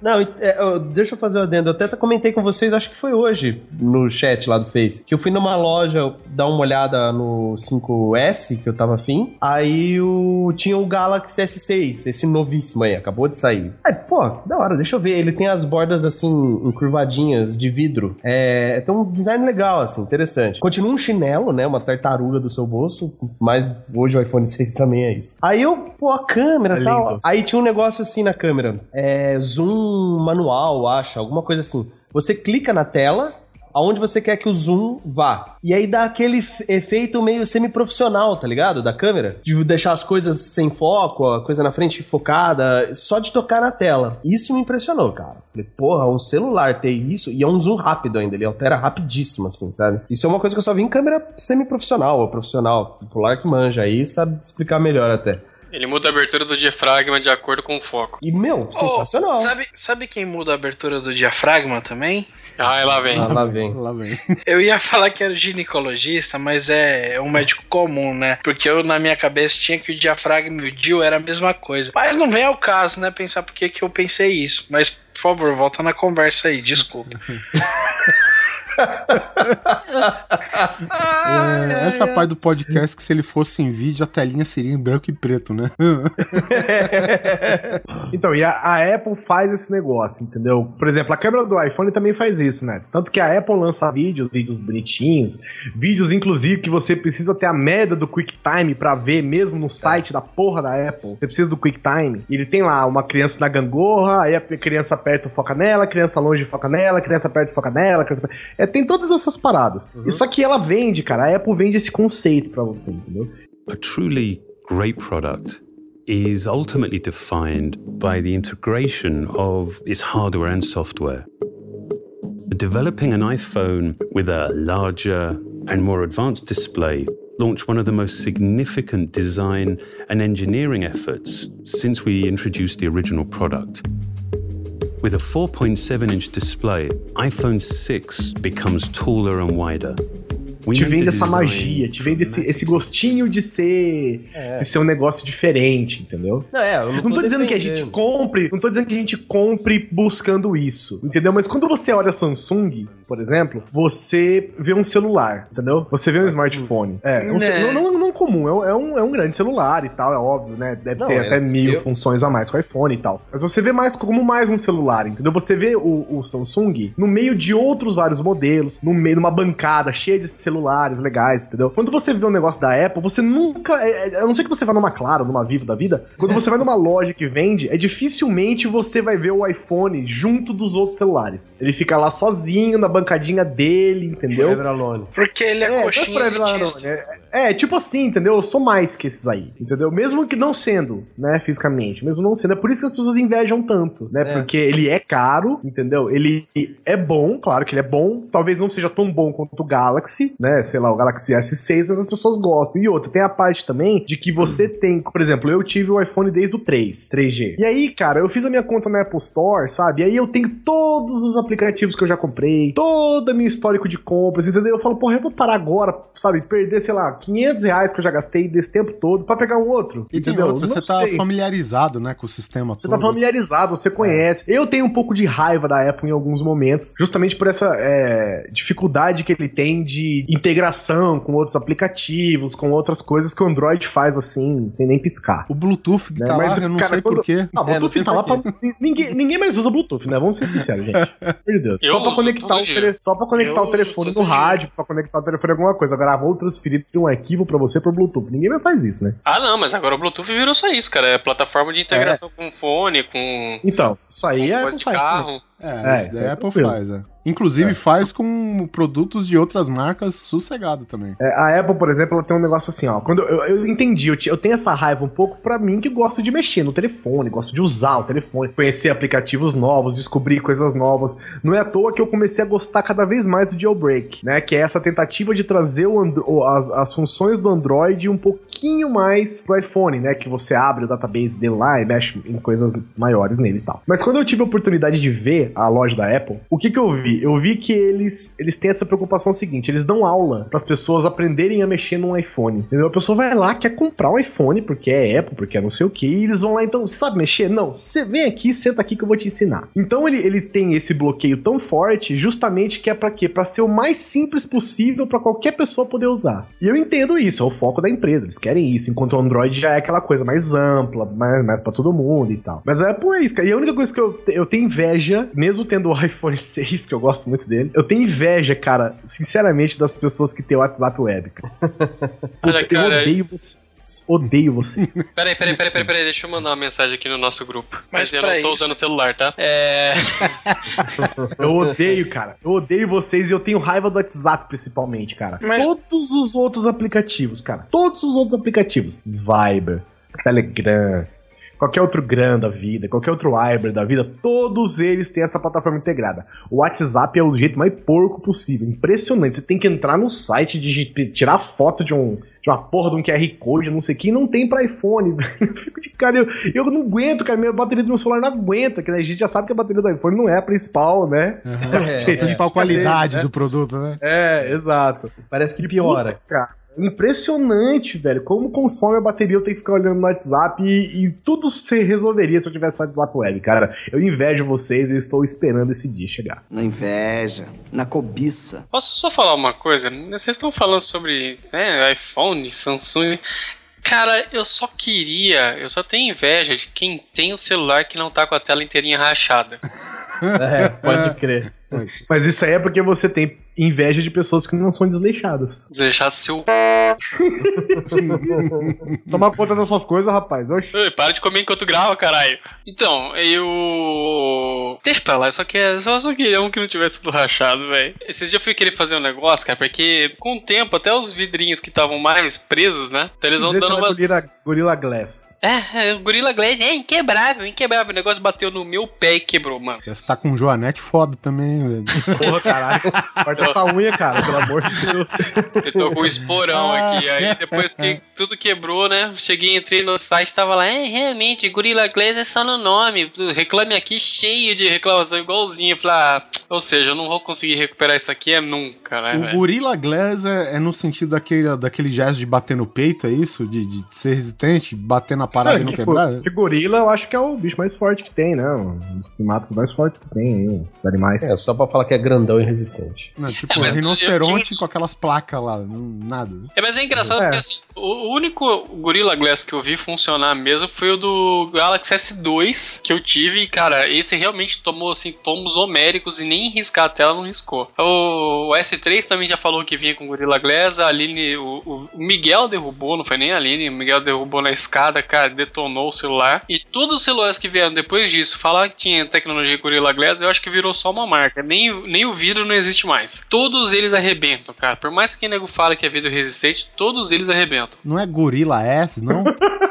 Não, é, eu- deixa eu fazer o adendo. Eu até comentei com vocês, acho que foi hoje, no chat lá do Face, que eu fui numa loja dar uma olhada no 5S, que eu tava afim. Aí o, tinha o Galaxy S6, esse novíssimo aí, acabou de sair. Aí, pô, da hora, deixa eu ver. Ele tem as bordas assim, encurvadinhas de vidro. É, tem um design legal, assim, interessante. Continua um chinelo, né? Uma tartaruga do seu bolso, mas hoje o iPhone 6 também é isso. Aí eu, pô, a câmera É tal. lindo. Aí tinha um negócio assim na câmera. É zoom manual, acho, alguma coisa assim. Você clica na tela, aonde você quer que o zoom vá. E aí dá aquele efeito meio semi-profissional, tá ligado? Da câmera. De deixar as coisas sem foco, a coisa na frente focada, só de tocar na tela. Isso me impressionou, cara. Falei, porra, um celular ter isso, e é um zoom rápido ainda, ele altera rapidíssimo, assim, sabe? Isso é uma coisa que eu só vi em câmera semi-profissional, ou profissional, popular que manja aí, sabe explicar melhor até. Ele muda a abertura do diafragma de acordo com o foco. E, meu, sensacional. Oh, sabe, sabe quem muda a abertura do diafragma também? Ah, lá vem. Ah, lá vem. Lá vem. Eu ia falar que era o ginecologista, mas é um médico comum, né? Porque eu, na minha cabeça, tinha que o diafragma e o DIL era a mesma coisa. Mas não vem ao caso, né? Pensar por que que eu pensei isso. Mas, por favor, volta na conversa aí, desculpa. É, essa parte do podcast que se ele fosse em vídeo, a telinha seria em branco e preto, né? Então, e a, a Apple faz esse negócio, entendeu? Por exemplo, a câmera do iPhone também faz isso, né? Tanto que a Apple lança vídeos, vídeos bonitinhos, vídeos inclusive que você precisa ter a merda do QuickTime pra ver mesmo no site da porra da Apple. Você precisa do QuickTime. E ele tem lá uma criança na gangorra, aí a criança perto foca nela, a criança longe foca nela, a criança perto foca nela, a criança... É, tem todas essas paradas. E só que ela vende, cara. A Apple vende esse conceito pra você, entendeu? A truly great product is ultimately defined by the integration of its hardware and software. Developing an iPhone with a larger and more advanced display launched one of the most significant design and engineering efforts since we introduced the original product. With a 4.7 inch display, iPhone 6 becomes taller and wider. Te vende essa design magia, te vende esse, esse gostinho de ser de ser um negócio diferente, entendeu? Não, é, eu Não tô dizendo que a gente compre, não tô dizendo que a gente compre buscando isso, entendeu? Mas quando você olha Samsung, por exemplo, você vê um celular, entendeu? Você vê um smartphone. É, um ce- Né. não, não, não comum, é um, é, um, é um grande celular e tal, é óbvio, né? Deve Não, ter é- até mil eu- funções a mais com o iPhone e tal. Mas você vê mais como mais um celular, entendeu? Você vê o, o Samsung no meio de outros vários modelos, no meio de uma bancada cheia de celulares legais, entendeu? Quando você vê um negócio da Apple, você nunca. é- é- a não ser que você vá numa Claro, numa Vivo da vida, quando você vai numa loja que vende, é dificilmente você vai ver o iPhone junto dos outros celulares. Ele fica lá sozinho na bancadinha dele, entendeu? Forever Alone. Porque ele é, É, não é coxinha Forever. Alone, é, É, tipo assim, entendeu? Eu sou mais que esses aí, entendeu? Mesmo que não sendo, né, fisicamente, mesmo não sendo. É por isso que as pessoas invejam tanto, né? É. Porque ele é caro, entendeu? Ele é bom, claro que ele é bom. Talvez não seja tão bom quanto o Galaxy, né? Sei lá, o Galaxy S6, mas as pessoas gostam. E outra, tem a parte também de que você tem, por exemplo, eu tive o iPhone desde o 3, 3G. E aí, cara, eu fiz a minha conta na Apple Store, sabe? E aí eu tenho todos os aplicativos que eu já comprei, toda a minha histórico de compras, entendeu? Eu falo, porra, eu vou parar agora, sabe? Perder, sei lá, 500 reais que eu já gastei desse tempo todo pra pegar um outro, E tem entendeu? outro, Não você tá sei. familiarizado, né, com o sistema Você todo. tá familiarizado, você conhece. Eu tenho um pouco de raiva da Apple em alguns momentos, justamente por essa é, dificuldade que ele tem de integração com outros aplicativos, com outras coisas que o Android faz assim, sem nem piscar. O Bluetooth que Né? tá Mas, lá, eu não cara, sei quando- porquê. Ah, o É, não Bluetooth sei tá lá pra. Ninguém, ninguém mais usa Bluetooth, né? Vamos ser sinceros, gente. De Deus. Eu Só pra conectar, o tele... Só pra conectar Eu o telefone no dia. rádio, pra conectar o telefone em alguma coisa. Agora, vou transferir um arquivo pra você por Bluetooth. Ninguém mais faz isso, né? Ah, não, mas agora o Bluetooth virou só isso, cara. É plataforma de integração com fone, com Então, isso aí é. coisa de faz, né? carro. É, É, isso aí a é Apple faz, é. Inclusive faz com produtos de outras marcas sossegado também. É, a Apple, por exemplo, ela tem um negócio assim, ó. Quando eu, eu entendi, eu, eu tenho essa raiva um pouco pra mim que gosto de mexer no telefone, gosto de usar o telefone, conhecer aplicativos novos, descobrir coisas novas. Não é à toa que eu comecei a gostar cada vez mais do jailbreak, né? Que é essa tentativa de trazer o- as, as funções do Android um pouquinho mais pro iPhone, né? Que você abre o database dele lá e mexe em coisas maiores nele e tal. Mas quando eu tive a oportunidade de ver a loja da Apple, o que que eu vi? Eu vi que eles, eles têm essa preocupação seguinte, eles dão aula para as pessoas aprenderem a mexer num iPhone. Entendeu? A pessoa vai lá, quer comprar um iPhone, porque é Apple, porque é não sei o que, e eles vão lá, então, sabe mexer? Não, você vem aqui, senta aqui que eu vou te ensinar. Então ele, ele tem esse bloqueio tão forte, justamente que é para quê? Para ser o mais simples possível para qualquer pessoa poder usar. E eu entendo isso, é o foco da empresa, eles querem isso, enquanto o Android já é aquela coisa mais ampla, mais, mais para todo mundo e tal. Mas a Apple é isso, cara. E a única coisa que eu, eu tenho inveja, mesmo tendo o iPhone 6, que eu gosto muito dele, eu tenho inveja, cara, sinceramente, das pessoas que têm o WhatsApp Web, cara. Olha, Puta, cara, eu odeio vocês. Odeio vocês. Peraí, peraí, peraí, peraí, peraí, deixa eu mandar uma mensagem aqui no nosso grupo. Mas Mas, eu não tô isso- usando o celular, tá? É. Eu odeio, cara. Eu odeio vocês e eu tenho raiva do WhatsApp, principalmente, cara. Mas- Todos os outros aplicativos, cara. Todos os outros aplicativos. Viber, Telegram, qualquer outro Gram da vida, qualquer outro Viber da vida, todos eles têm essa plataforma integrada. O WhatsApp é o jeito mais porco possível. Impressionante. Você tem que entrar no site, digit- tirar foto de um. De uma porra de um QR Code, não sei o que, e não tem pra iPhone, velho. Eu fico de cara, eu, eu não aguento, cara. Minha bateria do meu celular não aguenta, que a gente já sabe que a bateria do iPhone não é a principal, né? É, A principal é. qualidade É. do produto, né? É, exato. Parece que piora. Puta, cara. Impressionante, velho. Como consome a bateria, eu tenho que ficar olhando no WhatsApp e, e tudo se resolveria se eu tivesse WhatsApp web, cara. Eu invejo vocês e estou esperando esse dia chegar. Na inveja, na cobiça. Posso só falar uma coisa? Vocês estão falando sobre né, iPhone, Samsung. Cara, eu só queria, eu só tenho inveja de quem tem o celular que não tá com a tela inteirinha rachada. É, pode crer. Mas isso aí é porque você tem inveja de pessoas que não são desleixadas. Deixar seu. Toma conta das suas coisas, rapaz. Oxi. Ei, para de comer enquanto grava, caralho. Então, eu. Deixa pra lá, eu só, quer, só, só queria um que não tivesse tudo rachado, velho. Esses dias eu fui querer fazer um negócio, cara, porque com o tempo, até os vidrinhos que estavam mais presos, né? Então eles vão dando umas. Gorilla, Gorilla Glass. É, é, Gorilla Glass é inquebrável, inquebrável. O negócio bateu no meu pé e quebrou, mano. Você tá com um Joanete foda também, velho. Porra, caralho. Corta essa unha, cara, pelo amor de Deus. Eu tô com um esporão aqui. Aí depois que tudo quebrou, né? Cheguei, entrei no site, tava lá, é, realmente, Gorilla Glass é só no nome. Reclame aqui cheio de reclamação igualzinho. Eu falei, ah, ou seja, eu não vou conseguir recuperar isso aqui é nunca, né, O velho? Gorilla Glass é, é no sentido daquele, daquele gesto de bater no peito, é isso? De, de ser resistente, bater na parada e não que, quebrar? que gorila eu acho que é o bicho mais forte que tem, né? Um dos primatas mais fortes que tem aí, os animais. É, só pra falar que é grandão e resistente. Não, tipo, É, rinoceronte eu- com aquelas placas lá, não- nada. É, mas é engraçado É. porque assim, o o único Gorilla Glass que eu vi funcionar mesmo foi o do Galaxy S2 que eu tive e, cara, esse realmente tomou assim, tomos homéricos e nem riscar a tela, não riscou. O, o S3 também já falou que vinha com Gorilla Glass, a Aline, o, o Miguel derrubou, não foi nem a Aline, o Miguel derrubou na escada, cara, detonou o celular. E todos os celulares que vieram depois disso, falar que tinha tecnologia Gorilla Glass, eu acho que virou só uma marca. Nem, nem o vidro não existe mais. Todos eles arrebentam, cara. Por mais que o nego fale que é vidro resistente, todos eles arrebentam. Não é Gorilla S, não?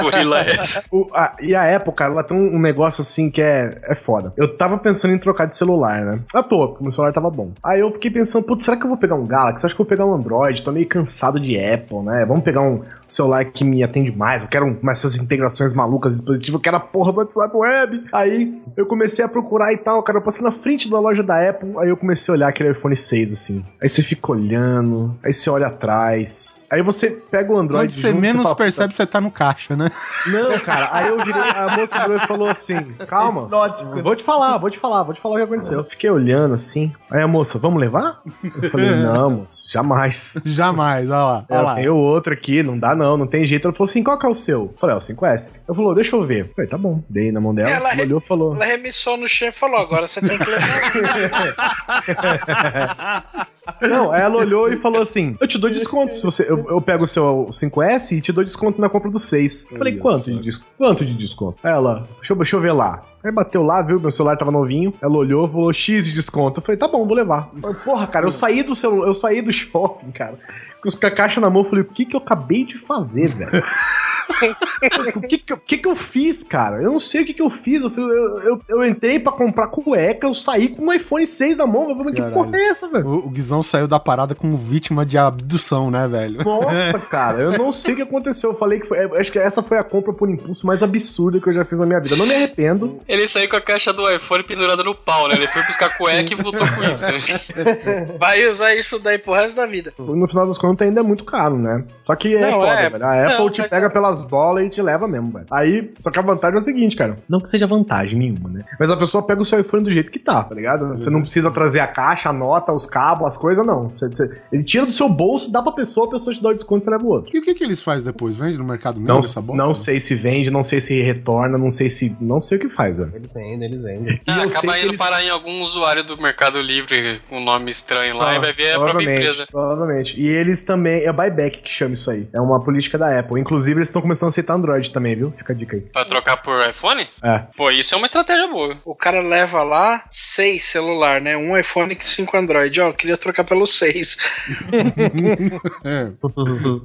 Gorilla S. O- a- e a Apple, cara, ela tem um, negócio assim que é, é foda. Eu tava pensando em trocar de celular, né? À toa, porque meu celular tava bom. Aí eu fiquei pensando, putz, será que eu vou pegar um Galaxy? Eu acho que eu vou pegar um Android. Tô meio cansado de Apple, né? Vamos pegar um celular que me atende mais. Eu quero um- mais essas integrações malucas dispositivo. Eu quero a porra do WhatsApp Web. Aí eu comecei a procurar e tal, cara. Eu passei na frente da loja da Apple. Aí eu comecei a olhar aquele iPhone 6, assim. Aí você fica olhando. Aí você olha atrás. Aí você pega o Android. Quando você junto, menos fala, percebe, você tá no caixa, né? não, cara, aí eu virei, a moça virou e falou assim: calma. Vou te falar, vou te falar, vou te falar o que aconteceu. Eu fiquei olhando assim. Aí a moça, vamos levar? Eu falei, não, moço, jamais. Jamais, olha lá. Olha Ela lá. tem o outro aqui, não dá não, não tem jeito. Ela falou assim: qual que é o seu? Eu falei, é o 5S. Eu falou, deixa eu ver. Eu falei, tá bom. Dei na mão dela, Ela ela olhou e falou. Ela remissou no chão e falou: agora você tem que levar. Não, ela olhou e falou assim: Eu te dou desconto. Se você, eu, eu pego o seu 5S e te dou desconto na compra do 6. Eu falei, Olha quanto só. de, des- quanto de desconto? Aí Ela, deixa eu, deixa eu ver lá. Aí bateu lá, viu? Meu celular tava novinho. Ela olhou, falou X de desconto. Eu falei, tá bom, vou levar. Eu falei, Porra, cara, eu saí do celular, eu saí do shopping, cara. Com os- com a caixa na mão, eu falei, o que que eu acabei de fazer, velho? o que que, que que eu fiz, cara? Eu não sei o que que eu fiz. Eu, falei, eu, eu, eu entrei pra comprar cueca, eu saí com um iPhone 6 na mão. Eu falei, que porra é essa, velho? O, o Guizão saiu da parada como vítima de abdução, né, velho? Nossa, cara, eu não sei o que aconteceu. Eu falei que foi. Acho que essa foi a compra por impulso mais absurda que eu já fiz na minha vida. Eu não me arrependo. Ele saiu com a caixa do iPhone pendurada no pau, né? Ele foi buscar cueca e voltou com isso. Vai usar isso daí pro resto da vida. No final das contas, ainda é muito caro, né? Só que é Não, foda, é. velho. A Apple Não, te pega é- pelas bolas e te leva mesmo, velho. Aí, só que a vantagem é o seguinte, cara. Não que seja vantagem nenhuma, né? Mas a pessoa pega o seu iPhone do jeito que tá, tá ligado? Você não precisa trazer a caixa, a nota, os cabos, as coisas, não. Você- você- ele tira do seu bolso, dá pra pessoa, a pessoa te dá o desconto e você leva o outro. E o que, que eles fazem depois? Vende no mercado negro Não, essa não sei se vende, não sei se retorna, não sei se. Não sei o que faz, velho. Eles vendem, eles vendem. E Ah, acaba indo eles- parar em algum usuário do Mercado Livre com um nome estranho lá Ah, e vai ver a própria empresa. Provavelmente. E eles também. É buyback que chama isso aí. É uma política da Apple. Inclusive, eles estão começando a aceitar Android também, viu? Fica a dica aí. Pra trocar por iPhone? É. Pô, isso é uma estratégia boa. O cara leva lá seis celular, né? Um iPhone e cinco Android. Ó, eu queria trocar pelo seis. É.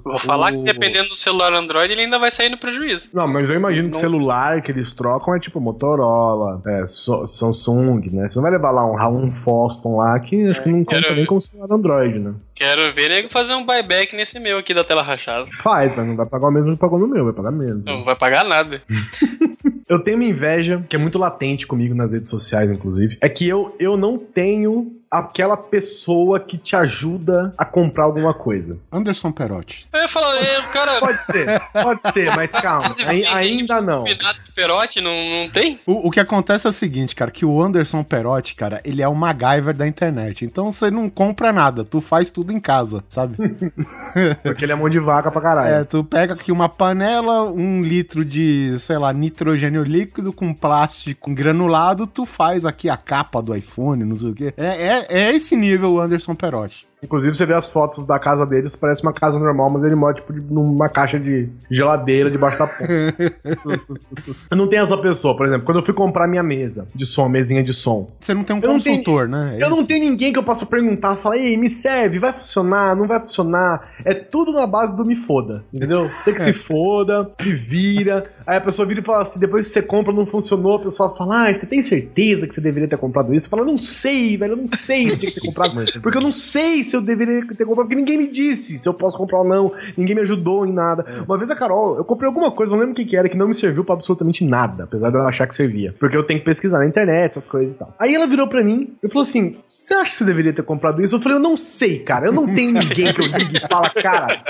Vou falar que dependendo do celular Android, ele ainda vai sair no prejuízo. Não, mas eu imagino que Não- celular que eles trocam é tipo Motorola, é, So- Samsung, né? Você não vai levar lá um, um Foston lá que acho que não conta nem como celular Android, né? Quero ver nego fazer um buyback nesse meu aqui da tela rachada. Faz, mas não vai pagar o mesmo que pagou no meu, vai pagar menos. Não vai pagar nada. Eu tenho uma inveja que é muito latente comigo nas redes sociais, inclusive. É que eu, eu não tenho aquela pessoa que te ajuda a comprar alguma coisa. Anderson Perotti. Eu ia falar, é, o cara. Pode ser, pode ser, mas calma. ai- ainda não. Combinado de Perotti não, não tem? O, o que acontece é o seguinte, cara, que o Anderson Perotti, cara, ele é o MacGyver da internet. Então você não compra nada, tu faz tudo em casa, sabe? Porque ele é mão de vaca pra caralho. É, tu pega aqui uma panela, um litro de, sei lá, nitrogênio líquido com plástico granulado, tu faz aqui a capa do iPhone, não sei o quê. É, é, é esse nível o Anderson Perotti. Inclusive, você vê as fotos da casa deles, parece uma casa normal, mas ele mora, tipo, numa caixa de geladeira debaixo da ponta. eu não tenho essa pessoa, por exemplo, quando eu fui comprar minha mesa de som, mesinha de som. Você não tem um não tenho- consultor, né? É eu não isso. tenho ninguém que eu possa perguntar, falar, ei, me serve, vai funcionar, não vai funcionar. É tudo na base do me foda, entendeu? Você que se foda, se vira. Aí a pessoa vira e fala assim, depois que você compra, não funcionou, a pessoa fala, ah, você tem certeza que você deveria ter comprado isso? Você fala, não sei, velho, eu não sei se tinha que ter comprado. Porque eu não sei se eu deveria ter comprado, porque ninguém me disse se eu posso comprar ou não, ninguém me ajudou em nada. Uma vez a Carol, eu comprei alguma coisa, não lembro o que, que era, que não me serviu pra absolutamente nada, apesar de eu achar que servia. Porque eu tenho que pesquisar na internet, essas coisas e tal. Aí ela virou pra mim e falou assim: Você acha que você deveria ter comprado isso? Eu falei, eu não sei, cara. Eu não tenho ninguém que eu ligue e fala, cara.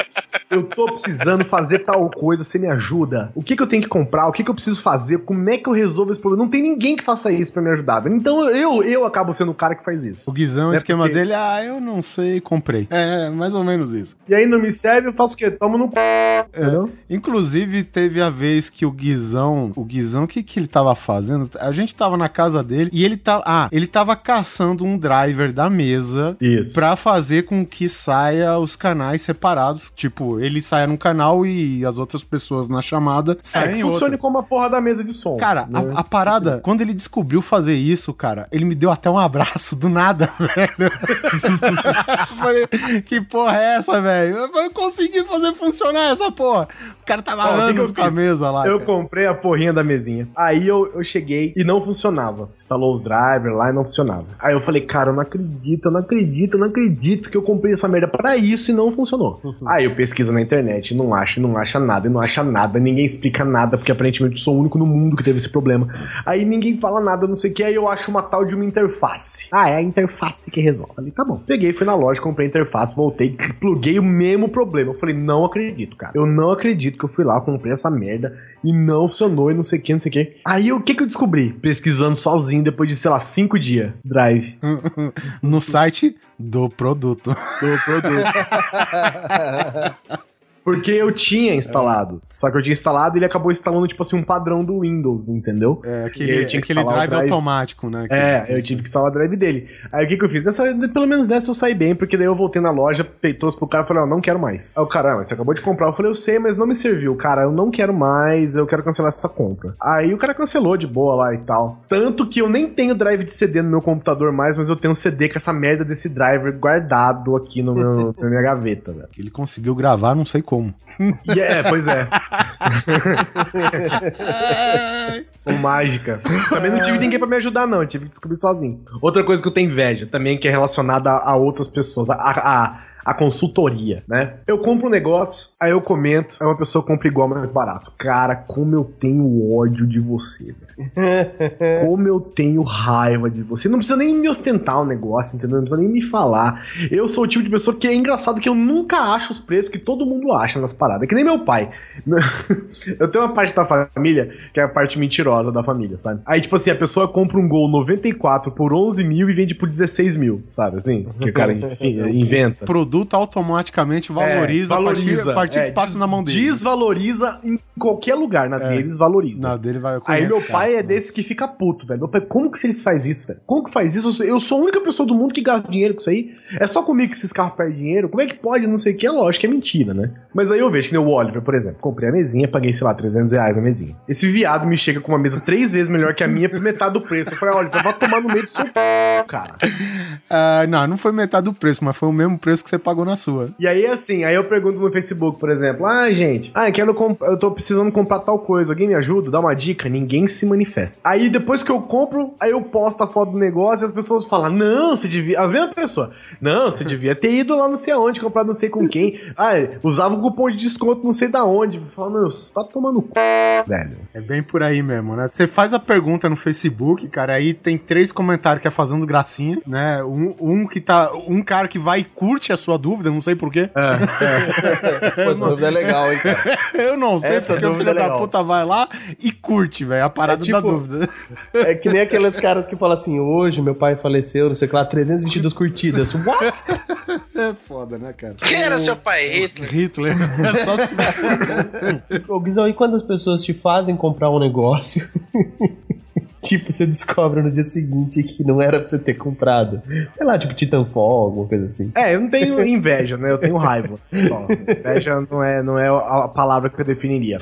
eu tô precisando fazer tal coisa, você me ajuda? O que, que eu tenho que comprar? O que, que eu preciso fazer? Como é que eu resolvo esse problema? Não tem ninguém que faça isso pra me ajudar. Então eu, eu acabo sendo o cara que faz isso. O Guizão, o É esquema porque- dele, ah, eu não sei, comprei. É, mais ou menos isso. E aí não me serve, eu faço o quê? Tomo no c... Entendeu? Inclusive, teve a vez que o Guizão, o Guizão, o que que ele tava fazendo? A gente tava na casa dele e ele tá, ah, ele tava caçando um driver da mesa Isso. pra fazer com que saia os canais separados. Tipo, ele saia num canal e as outras pessoas na chamada É, saem que em outro. funcione como a porra da mesa de som. Cara, né? a, a parada, quando ele descobriu fazer isso, cara, ele me deu até um abraço do nada, velho. Falei, que porra é essa, velho? Eu consegui fazer funcionar essa porra. O cara tava que anos com a mesa lá. Eu cara. comprei a porrinha da mesinha. Aí eu, eu cheguei e não funcionava. Instalou os drivers lá e não funcionava. Aí eu falei, cara, eu não acredito, eu não acredito, eu não acredito que eu comprei essa merda pra isso e não funcionou. Aí eu pesquiso na internet, não acho, não acha nada, e não acha nada, ninguém explica nada, porque aparentemente eu sou o único no mundo que teve esse problema. Aí ninguém fala nada, não sei o que, aí eu acho uma tal de uma interface. Ah, é a interface que resolve. Falei, tá bom. Peguei, fui na loja, comprei a interface, voltei, pluguei o mesmo problema. Eu falei, não acredito, cara. Eu não acredito que eu fui lá, comprei essa merda e não funcionou e não sei o que, não sei o que. Aí o que que eu descobri? Pesquisando sozinho depois de, sei lá, cinco dias. Drive. No site do produto. Do produto. Porque eu tinha instalado. Só que eu tinha instalado e ele acabou instalando, tipo assim, um padrão do Windows, entendeu? É, aquele, aquele drive, drive. automático, né? É, eu tive que instalar o drive dele. Aí o que, que eu fiz? Nessa, pelo menos nessa eu saí bem, porque daí eu voltei na loja, peitou pro cara e falei, ó, não quero mais. Aí o cara, ah, mas você acabou de comprar. Eu falei, eu sei, mas não me serviu. Cara, eu não quero mais, eu quero cancelar essa compra. Aí o cara cancelou de boa lá e tal. Tanto que eu nem tenho drive de CD no meu computador mais, mas eu tenho um CD com essa merda desse driver guardado aqui no meu, na minha gaveta, velho. Ele conseguiu gravar, não sei como. E é, pois é. Com mágica. Também não tive ninguém pra me ajudar, não. Eu tive que descobrir sozinho. Outra coisa que eu tenho inveja também, que é relacionada a, a outras pessoas. A, a, a consultoria, né? Eu compro um negócio, aí eu comento, aí uma pessoa compra igual, mas mais barato. Cara, como eu tenho ódio de você, velho. Como eu tenho raiva de você. Não precisa nem me ostentar o negócio, entendeu? Não precisa nem me falar. Eu sou o tipo de pessoa que é engraçado que eu nunca acho os preços que todo mundo acha nas paradas. É que nem meu pai. Eu tenho uma parte da família que é a parte mentirosa da família, sabe? Aí, tipo assim, a pessoa compra um Gol 94 por 11 mil e vende por 16 mil, sabe? Assim, que o cara enfim, inventa. Produto automaticamente valoriza, É, a partir, a partir é, que passa na mão dele. Desvaloriza em qualquer lugar. Na É. deles valoriza. Na dele vai Aí meu cara. pai é desse que fica puto, velho. Meu pai, como que eles faz isso, velho? Como que faz isso? Eu sou, a única pessoa do mundo que gasta dinheiro com isso aí. É só comigo que esses carros perdem dinheiro. Como é que pode? Não sei o que. É lógico que é mentira, né? Mas aí eu vejo que nem o Oliver, por exemplo. Comprei a mesinha, paguei, sei lá, 300 reais a mesinha. Esse viado me chega com uma mesa três vezes melhor que a minha por metade do preço. Eu falei, Oliver, vai tomar no meio do seu p, cara. Ah, não, não foi metade do preço, mas foi o mesmo preço que você pagou na sua. E aí, assim, aí eu pergunto no Facebook, por exemplo, ah, gente, ah, eu quero comp- eu tô precisando comprar tal coisa, alguém me ajuda? Dá uma dica? Ninguém se manifesta. Aí depois que eu compro, aí eu posto a foto do negócio e as pessoas falam, não, você devia. As mesmas pessoas, não, você devia ter ido lá não sei aonde, comprar não sei com quem. Ah, usava o cupom de desconto não sei da onde. Fala, meu, você tá tomando c... velho. É bem por aí mesmo, né? Você faz a pergunta no Facebook, cara, aí tem três comentários que é fazendo gracinha, né? Um, um que tá. Um cara que vai e curte a sua dúvida, não sei porquê. É. Pô, essa dúvida é legal, hein, cara. Eu não sei Essa porque o dúvida filho é da legal. puta vai lá e curte, velho, a parada É tipo- da dúvida. É que nem aqueles caras que falam assim, hoje meu pai faleceu, não sei o que lá, 322 curtidas. What? É foda, né, cara? Quem era seu pai? Hitler? Hitler. É só se... Ô, Guizão, e quando as pessoas te fazem comprar um negócio... Tipo, você descobre no dia seguinte que não era pra você ter comprado. Sei lá, tipo Titanfall, alguma coisa assim. É, eu não tenho inveja, né? Eu tenho raiva. Só. Inveja não é, não é a palavra que eu definiria.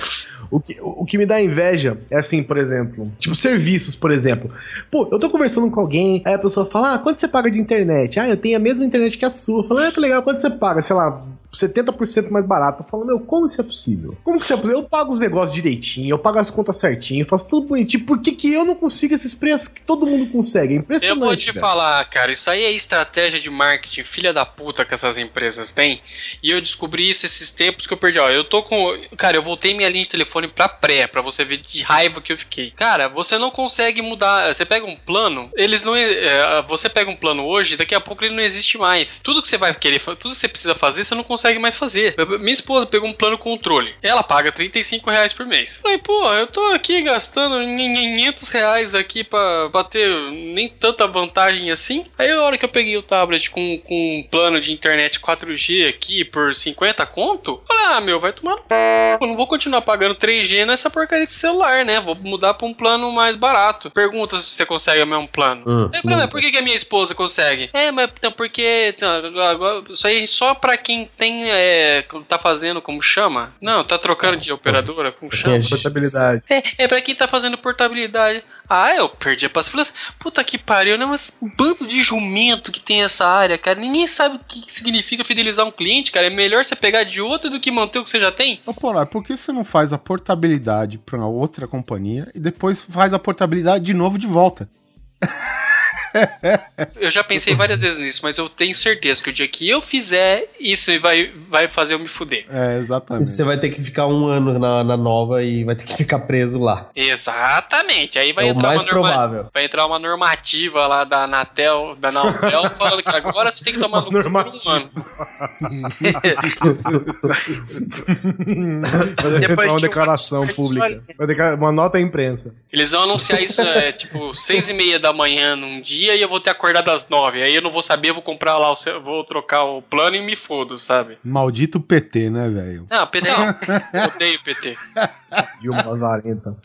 O que, o que me dá inveja é assim, por exemplo, tipo serviços, por exemplo. Pô, eu tô conversando com alguém, aí a pessoa fala: Ah, quanto você paga de internet? Ah, eu tenho a mesma internet que a sua. Eu falo, ah, que legal, quanto você paga? Sei lá, 70% mais barato. Eu falo, meu, como isso é possível? Como que isso é possível? Eu pago os negócios direitinho, eu pago as contas certinho, eu faço tudo bonitinho. Por que, que eu não consigo esses preços que todo mundo consegue? É Eu impressionante. vou te velho. falar, cara, isso aí é estratégia de marketing, filha da puta que essas empresas têm. E eu descobri isso esses tempos que eu perdi. Ó, eu tô com. Cara, eu voltei minha linha de telefone pra pré, pra você ver de raiva que eu fiquei. Cara, você não consegue mudar. Você pega um plano, eles não. é, você pega um plano hoje, daqui a pouco ele não existe mais. Tudo que você vai querer, tudo que você precisa fazer, você não consegue consegue mais fazer. Minha esposa pegou um plano controle. Ela paga 35 reais por mês. Falei, pô, eu tô aqui gastando 500 reais aqui pra, pra ter nem tanta vantagem assim. Aí a hora que eu peguei o tablet com, com um plano de internet 4G aqui por 50 conto, falei, ah, meu, vai tomar no p. Eu não vou continuar pagando 3G nessa porcaria de celular, né? Vou mudar pra um plano mais barato. Pergunta se você consegue o mesmo plano. Hum, eu falei, mas por que, que a minha esposa consegue? É, mas então, porque então, agora, isso aí só pra quem tem. É, tá fazendo, como chama? Não, tá trocando de operadora, como chama? Portabilidade. É, é pra quem tá fazendo portabilidade. Ah, eu perdi a paciência. Falei, puta que pariu, né? Mas um bando de jumento que tem essa área, cara. Ninguém sabe o que significa fidelizar um cliente, cara. É melhor você pegar de outro do que manter o que você já tem. Ô, Polar, por que você não faz a portabilidade pra outra companhia e depois faz a portabilidade de novo de volta? Eu já pensei várias vezes nisso, mas eu tenho certeza que o dia que eu fizer, isso vai, vai fazer eu me fuder. É, exatamente. Você vai ter que ficar um ano na, na nova e vai ter que ficar preso lá. Exatamente. Aí vai É o entrar mais uma norma- provável. Vai entrar uma normativa lá da Anatel, da Anatel falando que agora você tem que tomar no cu por um ano. Vai Depois entrar uma de declaração uma- pública. Uma nota à imprensa. Eles vão anunciar isso, é, tipo, seis e meia da manhã num dia e eu vou ter acordado às nove. Aí eu não vou saber, eu vou comprar lá, o vou trocar o plano e me fodo, sabe? Maldito PT, né, velho? Não, PT não. Eu odeio PT. Dilma Lazarenta.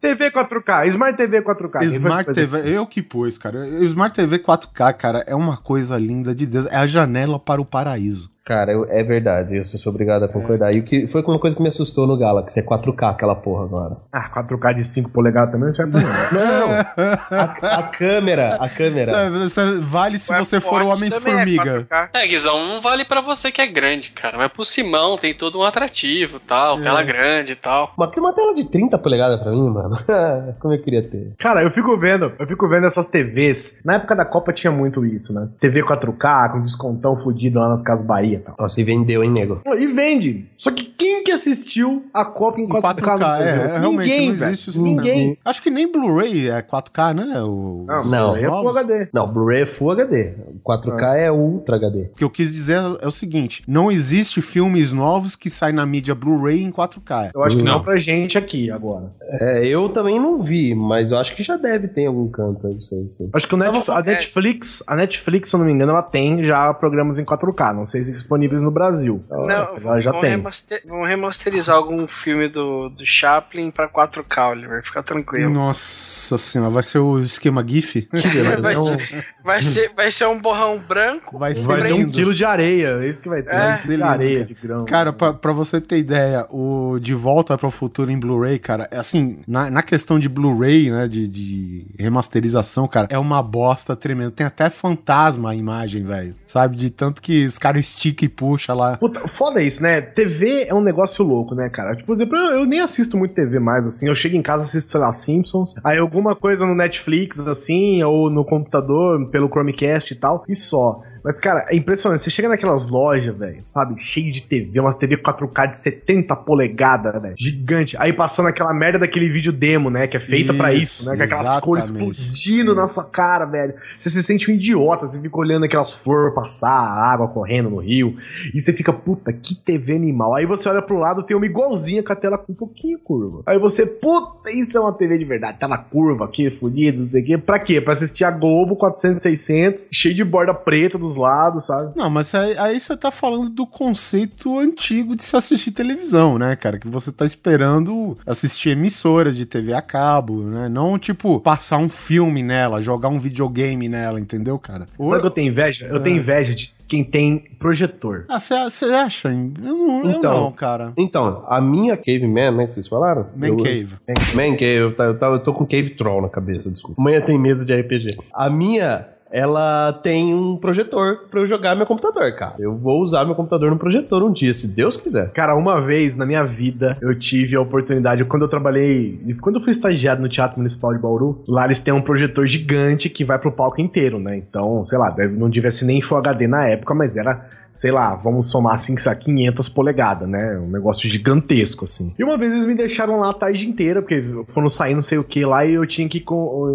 TV 4K, Smart TV 4K. Quem foi que Smart TV, eu que pus, cara. Smart TV 4K, cara, é uma coisa linda de Deus. É a janela para o paraíso. Cara, eu- é verdade, eu sou obrigado a concordar. E o que foi uma coisa que me assustou no Galaxy, é 4K aquela porra agora. Ah, 4K de 5 polegadas também não serve pra. Não! A, a câmera, a câmera. É, você- vale se você for o Homem-Formiga. é 4K. É, Guizão, não vale pra você que é grande, cara. Mas pro Simão tem todo um atrativo tal, É. tela grande e tal. Mas tem uma tela de 30 polegadas pra mim, mano. Como eu queria ter. Cara, eu fico vendo, eu fico vendo essas TVs. Na época da Copa tinha muito isso, né? TV 4K, com descontão fudido lá nas Casas Bahia e tal. Nossa, e vendeu, hein, nego? E vende. Só que quem que assistiu a Copa em Em 4K, 4K, no Brasil? é, é, realmente Ninguém, não velho. existe. Ninguém. Acho que nem Blu-ray é 4K, né? O, Não, os Não. aí é Full. HD. Não, Blu-ray é Full HD. 4K é Ultra HD. O que eu quis dizer é o seguinte: não existe filmes novos que saem na mídia Blu-ray em 4K. Eu acho que não, Não. pra gente aqui agora. É, eu também não vi, mas eu acho que já deve ter em algum canto isso aí, sim. Acho que o Net- Tava a é. Netflix, a Netflix, se eu não me engano, ela tem já programas em 4K. Não sei se disponíveis no Brasil. Não, ela já vão, tem. remaster- vão remasterizar algum filme do, do Chaplin pra 4K, Oliver. Fica tranquilo. Nossa senhora, vai ser o esquema GIF? Vai, Então, ser, vai, ser, vai ser um borrão branco. Vai ser vai ter um quilo de areia. É isso que vai ter. É. Vai ser lindo, areia, cara. de grão. Cara, pra, pra você ter ideia, o De Volta para o Futuro em Blu-ray, cara, é assim, na, na questão de Blu-ray, né, de, de remasterização, cara, é uma bosta tremenda. Tem até fantasma a imagem, velho. Sabe? De tanto que os caras esticam e puxam lá. Puta, foda isso, né? TV é um negócio louco, né, cara? Tipo, por exemplo, eu, eu nem assisto muito TV mais, assim. Eu chego em casa, assisto, sei lá, Simpsons. Aí alguma coisa no Netflix, assim, ou no computador, pelo Chromecast e tal, e só. Mas, cara, é impressionante. Você chega naquelas lojas, velho, sabe? Cheio de TV, umas TV 4K de 70 polegadas, velho. Gigante. Aí passando aquela merda daquele vídeo demo, né? Que é feita pra Isso, né? Com aquelas cores exatamente. explodindo na sua cara, velho. Você se sente um idiota, você fica olhando aquelas flores passar, a água correndo no rio. E você fica, puta, que TV animal. Aí você olha pro lado, tem uma igualzinha com a tela com um pouquinho curva. Aí você, puta, isso é uma TV de verdade. Tela curva aqui, fodida, não sei o quê. Pra quê? Pra assistir a Globo 400, 600, cheio de borda preta dos lados, sabe? Não, mas aí, aí você tá falando do conceito antigo de se assistir televisão, né, cara? Que você tá esperando assistir emissoras de TV a cabo, né? Não, tipo, passar um filme nela, jogar um videogame nela, entendeu, cara? Sabe o que eu tenho inveja? Eu tenho inveja de quem tem projetor. Ah, você acha? hein? Eu não, eu Então, não, cara. Então, a minha Caveman, né, que vocês falaram? Man Eu- Cave. Man Cave, eu, tá- eu, tá- eu tô com Cave Troll na cabeça, desculpa. Amanhã tem mesa de RPG. A minha, ela tem um projetor pra eu jogar meu computador, cara. Eu vou usar meu computador no projetor um dia, se Deus quiser. Cara, uma vez na minha vida eu tive a oportunidade, quando eu trabalhei, quando eu fui estagiário no Teatro Municipal de Bauru, lá eles têm um projetor gigante que vai pro palco inteiro, né? Então, sei lá, não devia ser nem Full HD na época, mas era sei lá, vamos somar assim, 500 polegadas, né? Um negócio gigantesco, assim. E uma vez eles me deixaram lá a tarde inteira, porque foram sair não sei o que lá e eu tinha que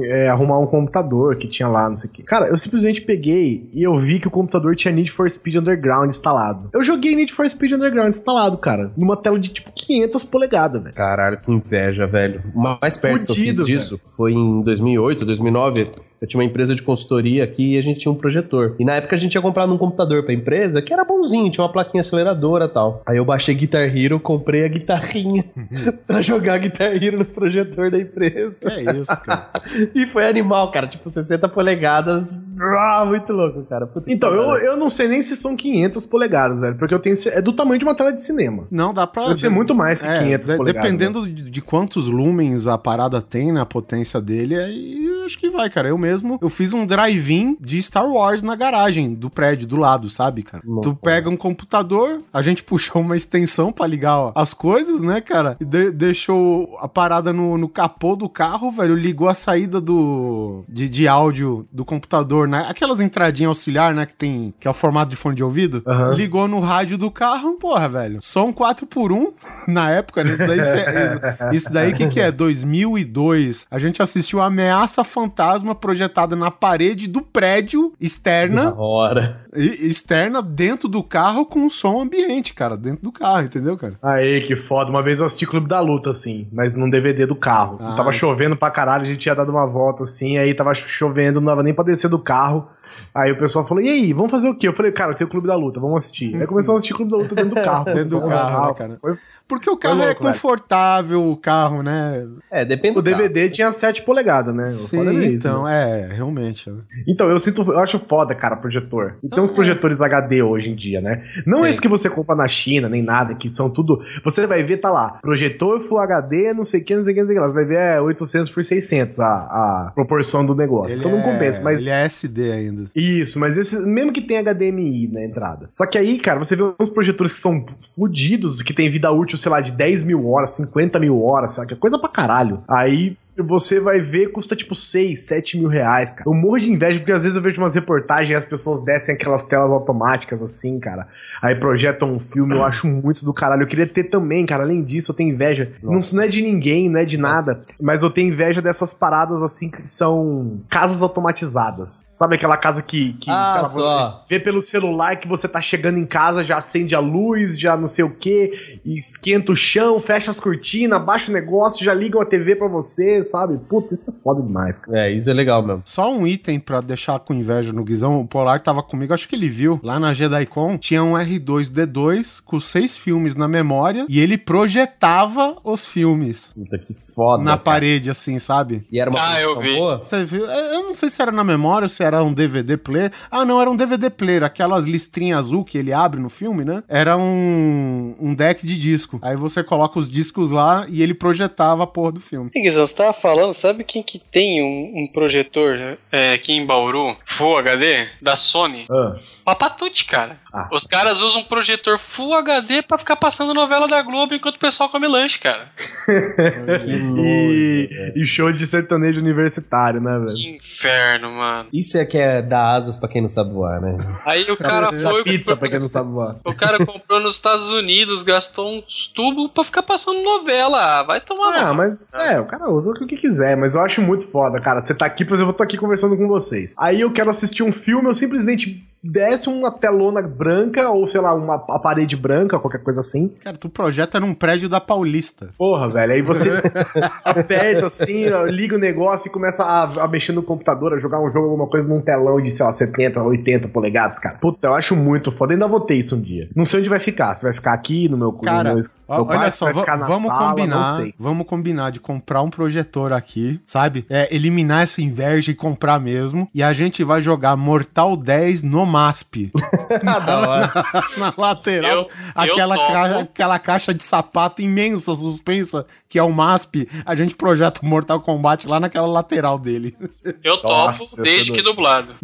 é, arrumar um computador que tinha lá, não sei o que. Cara, eu simplesmente peguei e eu vi que o computador tinha Need for Speed Underground instalado. Eu joguei Need for Speed Underground instalado, cara, numa tela de tipo 500 polegadas, velho. Caralho, que inveja, velho. O mais perto Fudido, que eu fiz disso foi em 2008, 2009 eu tinha uma empresa de consultoria aqui e a gente tinha um projetor. E na época a gente tinha comprado um computador pra empresa que era bonzinho, tinha uma plaquinha aceleradora e tal. Aí eu baixei Guitar Hero, comprei a guitarrinha pra jogar Guitar Hero no projetor da empresa. É isso, cara. e foi animal, cara. Tipo, 60 polegadas. Ah, muito louco, cara. Puta então, eu, eu não sei nem se são 500 polegadas, velho. Porque eu tenho. É do tamanho de uma tela de cinema. Não, dá pra. Vai ser muito mais que é, 500 de, polegadas. Dependendo de, de quantos lumens a parada tem, né? A potência dele, aí eu acho que vai, cara. Eu mesmo, eu fiz um drive-in de Star Wars na garagem do prédio, do lado, sabe, cara? Tu pega um computador, a gente puxou uma extensão para ligar ó, as coisas, né, cara? E de deixou a parada no, no capô do carro, velho, ligou a saída do de, de áudio do computador, né? Aquelas entradinhas auxiliar, né, que tem, que é o formato de fone de ouvido. Uhum. Ligou no rádio do carro, porra, velho. Som 4 por 1 na época, né? Isso daí, isso, isso daí que que é? 2002. A gente assistiu Ameaça fantasma projetada na parede do prédio externa. Da hora. Externa dentro do carro com som ambiente, cara, dentro do carro, entendeu, cara? Aí, que foda. Uma vez eu assisti Clube da Luta, assim, mas num DVD do carro. Ah, tava chovendo pra caralho, a gente tinha dado uma volta, assim, aí tava chovendo, não dava nem pra descer do carro. Aí o pessoal falou, e aí, vamos fazer o quê? Eu falei, cara, eu tenho o Clube da Luta, vamos assistir. Aí começamos a assistir Clube da Luta dentro do carro. dentro do carro, né, cara? Foi porque o carro é louco, é confortável, velho. o carro, né? É, depende O DVD carro. tinha 7 polegadas, né? Sim, é então, né? é, realmente. Né? Então, eu sinto, eu acho foda, cara, projetor. E tem uns projetores HD hoje em dia, né? Não é. esse que você compra na China, nem nada, que são tudo... Você vai ver, tá lá, projetor Full HD, não sei o que, não sei o que, não sei o que. Você vai ver é 800 por 600 a, a proporção do negócio. Ele então não é... compensa, mas... Ele é SD ainda. Isso, mas esse, mesmo que tenha HDMI na entrada. Só que aí, cara, você vê uns projetores que são fodidos, que tem vida útil sei lá, de 10 mil horas, 50 mil horas, sabe? Que é coisa pra caralho. Aí você vai ver, custa tipo 6, 7 mil reais, cara. Eu morro de inveja porque às vezes eu vejo umas reportagens e as pessoas descem aquelas telas automáticas assim, cara. Aí projetam um filme, eu acho muito do caralho. Eu queria ter também, cara. Além disso, eu tenho inveja. Não, não, é de ninguém, não é de nada. Mas eu tenho inveja dessas paradas assim que são casas automatizadas. Sabe aquela casa que, que ah, lá, vê pelo celular que você tá chegando em casa, já acende a luz, já não sei o que, esquenta o chão, fecha as cortinas, baixa o negócio, já liga a TV pra você sabe? Puta, isso é foda demais, cara. É, isso é legal mesmo. Só um item pra deixar com inveja no Guizão. O Polar tava comigo, acho que ele viu. Lá na JediCon tinha um R2D2 com seis filmes na memória e ele projetava os filmes. Puta, que foda. Na cara. parede, assim, sabe? E era uma ah, eu vi. boa? Você viu? Eu não sei se era na memória ou se era um DVD player. Ah, não, era um DVD player. Aquelas listrinhas azul que ele abre no filme, né? Era um, um deck de disco. Aí você coloca os discos lá e ele projetava a porra do filme. E Guizão, você falando, sabe quem que tem um, um projetor é, aqui em Bauru, Full HD, da Sony? Ah. Papatute, cara. Ah. Os caras usam um projetor Full HD pra ficar passando novela da Globo enquanto o pessoal come lanche, cara. e, e, show de sertanejo universitário, né, velho? Que inferno, mano. Isso é que é dar asas pra quem não sabe voar, né? Aí o cara foi... pizza pra quem não sabe voar. O cara comprou nos Estados Unidos, gastou uns tubos pra ficar passando novela. Ah, vai tomar Ah, mas... É, o cara usa o que que quiser, mas eu acho muito foda, cara. Você tá aqui, por exemplo, eu tô aqui conversando com vocês. Aí eu quero assistir um filme, eu simplesmente desce uma telona branca, ou sei lá, uma a parede branca, qualquer coisa assim. Cara, tu projeta num prédio da Paulista. Porra, velho. Aí você aperta assim, liga o negócio e começa a, a, mexer no computador, a jogar um jogo, alguma coisa num telão de, sei lá, 70, 80 polegadas, cara. Puta, eu acho muito foda. ainda vou ter isso um dia. Não sei onde vai ficar. Se vai ficar aqui no meu, cara, no meu, meu olha só, vamos sala, combinar. Vamos combinar de comprar um projetor aqui, sabe? É, eliminar essa inveja e comprar mesmo. E a gente vai jogar Mortal 10 no MASP. na, na, lateral, eu, aquela, eu caixa, aquela caixa de sapato imensa, suspensa, que é o MASP, a gente projeta o Mortal Kombat lá naquela lateral dele. Eu Nossa, topo, desde que dublado.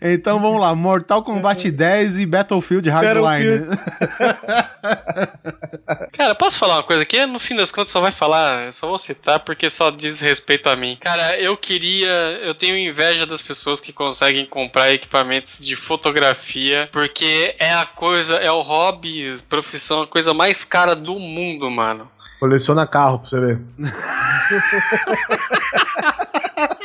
Então vamos lá, Mortal Kombat 10 e Battlefield Hardline. Battlefield. Cara, posso falar uma coisa aqui? No fim das contas, só vai falar, só vou citar porque só diz respeito a mim. Cara, eu queria. Eu tenho inveja das pessoas que conseguem comprar equipamentos de fotografia, porque é a coisa, é o hobby, profissão, a coisa mais cara do mundo, mano. Coleciona carro pra você ver.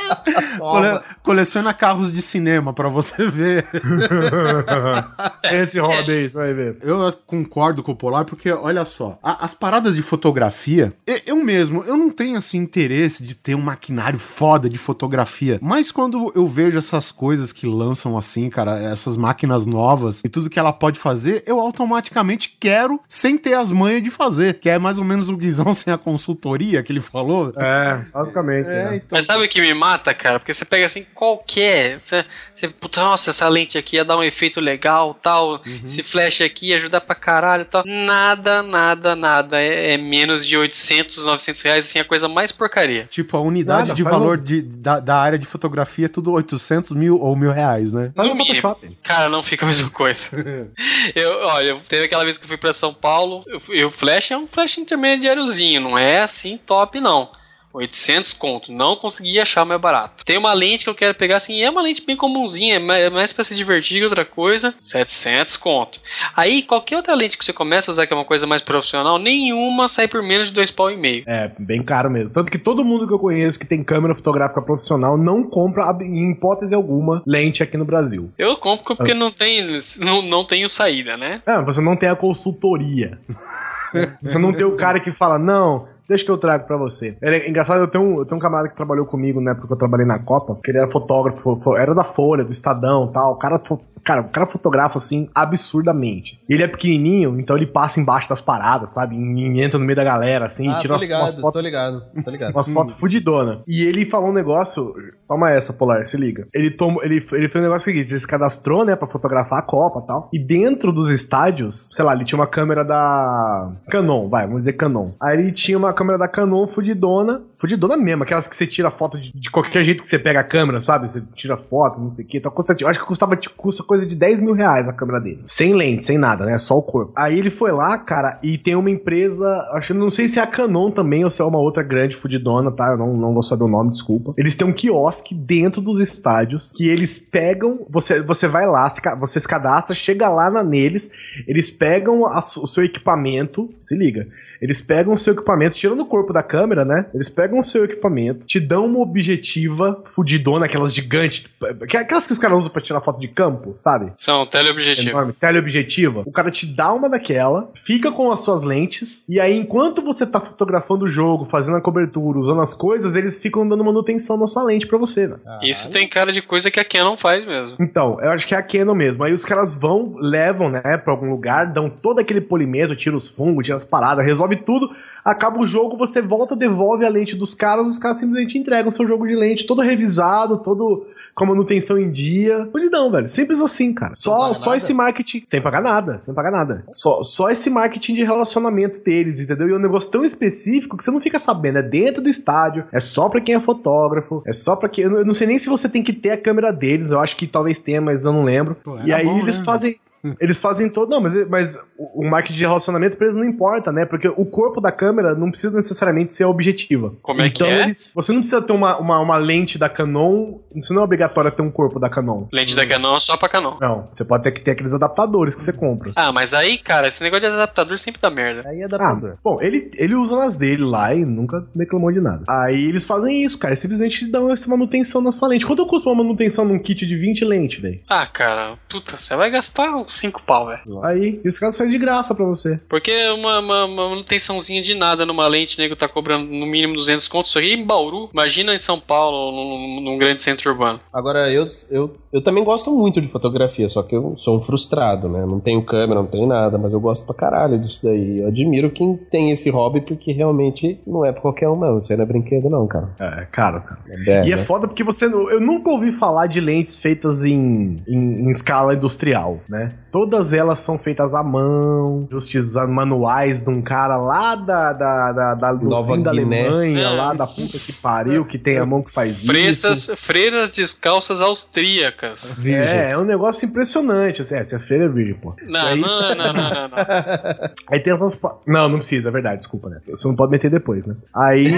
Cole- coleciona carros de cinema pra você ver. Esse hobby aí, você vai ver. Eu concordo com o Polar, porque, olha só, a- as paradas de fotografia, eu mesmo, eu não tenho, assim, interesse de ter um maquinário foda de fotografia, mas quando eu vejo essas coisas que lançam, assim, cara, essas máquinas novas e tudo que ela pode fazer, eu automaticamente quero, sem ter as manhas de fazer, que é mais ou menos o Guizão sem a consultoria que ele falou. É, basicamente. É, né? então, Mas sabe o que me mata, cara? Porque você pega assim qualquer. Você, você puta, nossa, essa lente aqui ia dar um efeito legal, tal. Esse flash aqui ia ajudar pra caralho, tal. Nada, nada, nada. É, é menos de 800, 900 reais, assim, a coisa mais porcaria. Tipo, a unidade Nada, de valor um- de, da, da área de fotografia é tudo 800 mil ou mil reais, né? No. Photoshop. Cara, não fica a mesma coisa. eu, olha, teve aquela vez que eu fui pra São Paulo. Eu, flash é um flash intermediáriozinho, não é assim top, não. 800 conto, não consegui achar mais barato. Tem uma lente que eu quero pegar assim, é uma lente bem comumzinha, é mais- é pra se divertir que outra coisa, 700 conto. Aí qualquer outra lente que você começa a usar que é uma coisa mais profissional, nenhuma sai por menos de dois pau e meio. É, bem caro mesmo. Tanto que todo mundo que eu conheço que tem câmera fotográfica profissional não compra, em hipótese alguma, lente aqui no Brasil. Eu compro porque não tem não, não tenho saída, né? Ah, você não tem a consultoria. você não tem o cara que fala, não, deixa que eu trago pra você. É engraçado, eu tenho, um, eu tenho um camarada que trabalhou comigo na época que eu trabalhei na Copa, que ele era fotógrafo, fo- era da Folha, do Estadão tal. O cara, cara, o cara fotografa assim absurdamente. E ele é pequenininho, então ele passa embaixo das paradas, sabe? E, entra no meio da galera, assim, Ah, tira tô umas, ligado, umas fotos tô ligado, tô ligado. umas fotos fudidona. E ele falou um negócio. Toma essa, Polar, se liga. Ele, tomou, ele, ele fez um negócio seguinte: ele se cadastrou, né, pra fotografar a Copa e tal. E dentro dos estádios, sei lá, ele tinha uma câmera da Canon, vai, vamos dizer Canon. Aí ele tinha uma câmera da Canon fudidona, fudidona mesmo, aquelas que você tira foto de, de qualquer jeito que você pega a câmera, sabe? Você tira foto, não sei o que. Então, custa, eu acho que custava, tipo, custa coisa de 10 mil reais a câmera dele. Sem lente, sem nada, né? Só o corpo. Aí ele foi lá, cara, e tem uma empresa, acho não sei se é a Canon também ou se é uma outra grande fudidona, tá? Eu não, não vou saber o nome, desculpa. Eles têm um quiosque dentro dos estádios que eles pegam, você, você vai lá, você se cadastra, chega lá na, neles, eles pegam a o seu equipamento, se liga. Eles pegam o seu equipamento, tirando o corpo da câmera, né? Eles pegam o seu equipamento, te dão uma objetiva fudidona, aquelas gigantes, que- aquelas que os caras usam pra tirar foto de campo, sabe? São teleobjetivo. Enorme, teleobjetiva. O cara te dá uma daquela, fica com as suas lentes, e aí enquanto você tá fotografando o jogo, fazendo a cobertura, usando as coisas, eles ficam dando manutenção na sua lente pra você, né? Isso tem cara de coisa que a Canon faz mesmo. Então, eu acho que é a Canon mesmo. Aí os caras vão, levam, né, pra algum lugar, dão todo aquele polimento, tira os fungos, tira as paradas, resolve tudo. Acaba o jogo, você volta, devolve a lente dos caras, os caras simplesmente entregam seu jogo de lente, todo revisado, todo com a manutenção em dia. Polidão, velho. Simples assim, cara. Só, só nada? esse marketing. Sem pagar nada, sem pagar nada. Só, só esse marketing de relacionamento deles, entendeu? E é um negócio tão específico que você não fica sabendo. É dentro do estádio, é só pra quem é fotógrafo, é só pra quem. Eu não- sei nem se você tem que ter a câmera deles, eu acho que talvez tenha, mas eu não lembro. Pô, e aí bom, eles né? fazem. Eles fazem todo. Não, mas, mas o marketing de relacionamento pra eles não importa, né? Porque o corpo da câmera não precisa necessariamente ser objetiva. Como é que então, é? Eles, você não precisa ter uma, uma, uma lente da Canon. Isso não é obrigatório ter um corpo da Canon. Lente da Canon é só pra Canon. Não, você pode ter que ter aqueles adaptadores que você compra. Ah, mas aí, cara, esse negócio de adaptador sempre dá merda. Aí é Ah, adaptador. bom, ele, ele usa nas dele lá e nunca reclamou de nada. Aí eles fazem isso, cara. Eles simplesmente dão essa manutenção na sua lente. Quanto custa uma manutenção num kit de 20 lentes, velho? Ah, cara, puta, você vai gastar uns 5 pau, velho. Aí, e os caras fazem de graça pra você. Porque uma, uma, uma manutençãozinha de nada numa lente, nego tá cobrando no mínimo 200 contos. Isso aqui em Bauru. Imagina em São Paulo num, num grande centro urbano. Agora, eu, eu, eu também gosto muito de fotografia, só que eu sou um frustrado, né? Não tenho câmera, não tenho nada, mas eu gosto pra caralho disso daí. Eu admiro quem tem esse hobby, porque realmente não é pra qualquer um, não. Isso aí não é brinquedo, não, cara. É, caro, cara. É, e é né? foda porque você. Eu nunca ouvi falar de lentes feitas em, em, em escala industrial, né? Todas elas são feitas à mão, justos manuais de um cara lá da, da, da, da do Nova fim da. Alemanha, É. lá da puta que pariu, que tem a mão que faz Freiras, isso. freiras descalças austríacas. É, é um negócio impressionante. Assim, é, se a feira é virgem, pô. Não, aí, não, não, não, não, não. aí tem essas. Não, não precisa, é verdade, desculpa, né? Você não pode meter depois, né? Aí.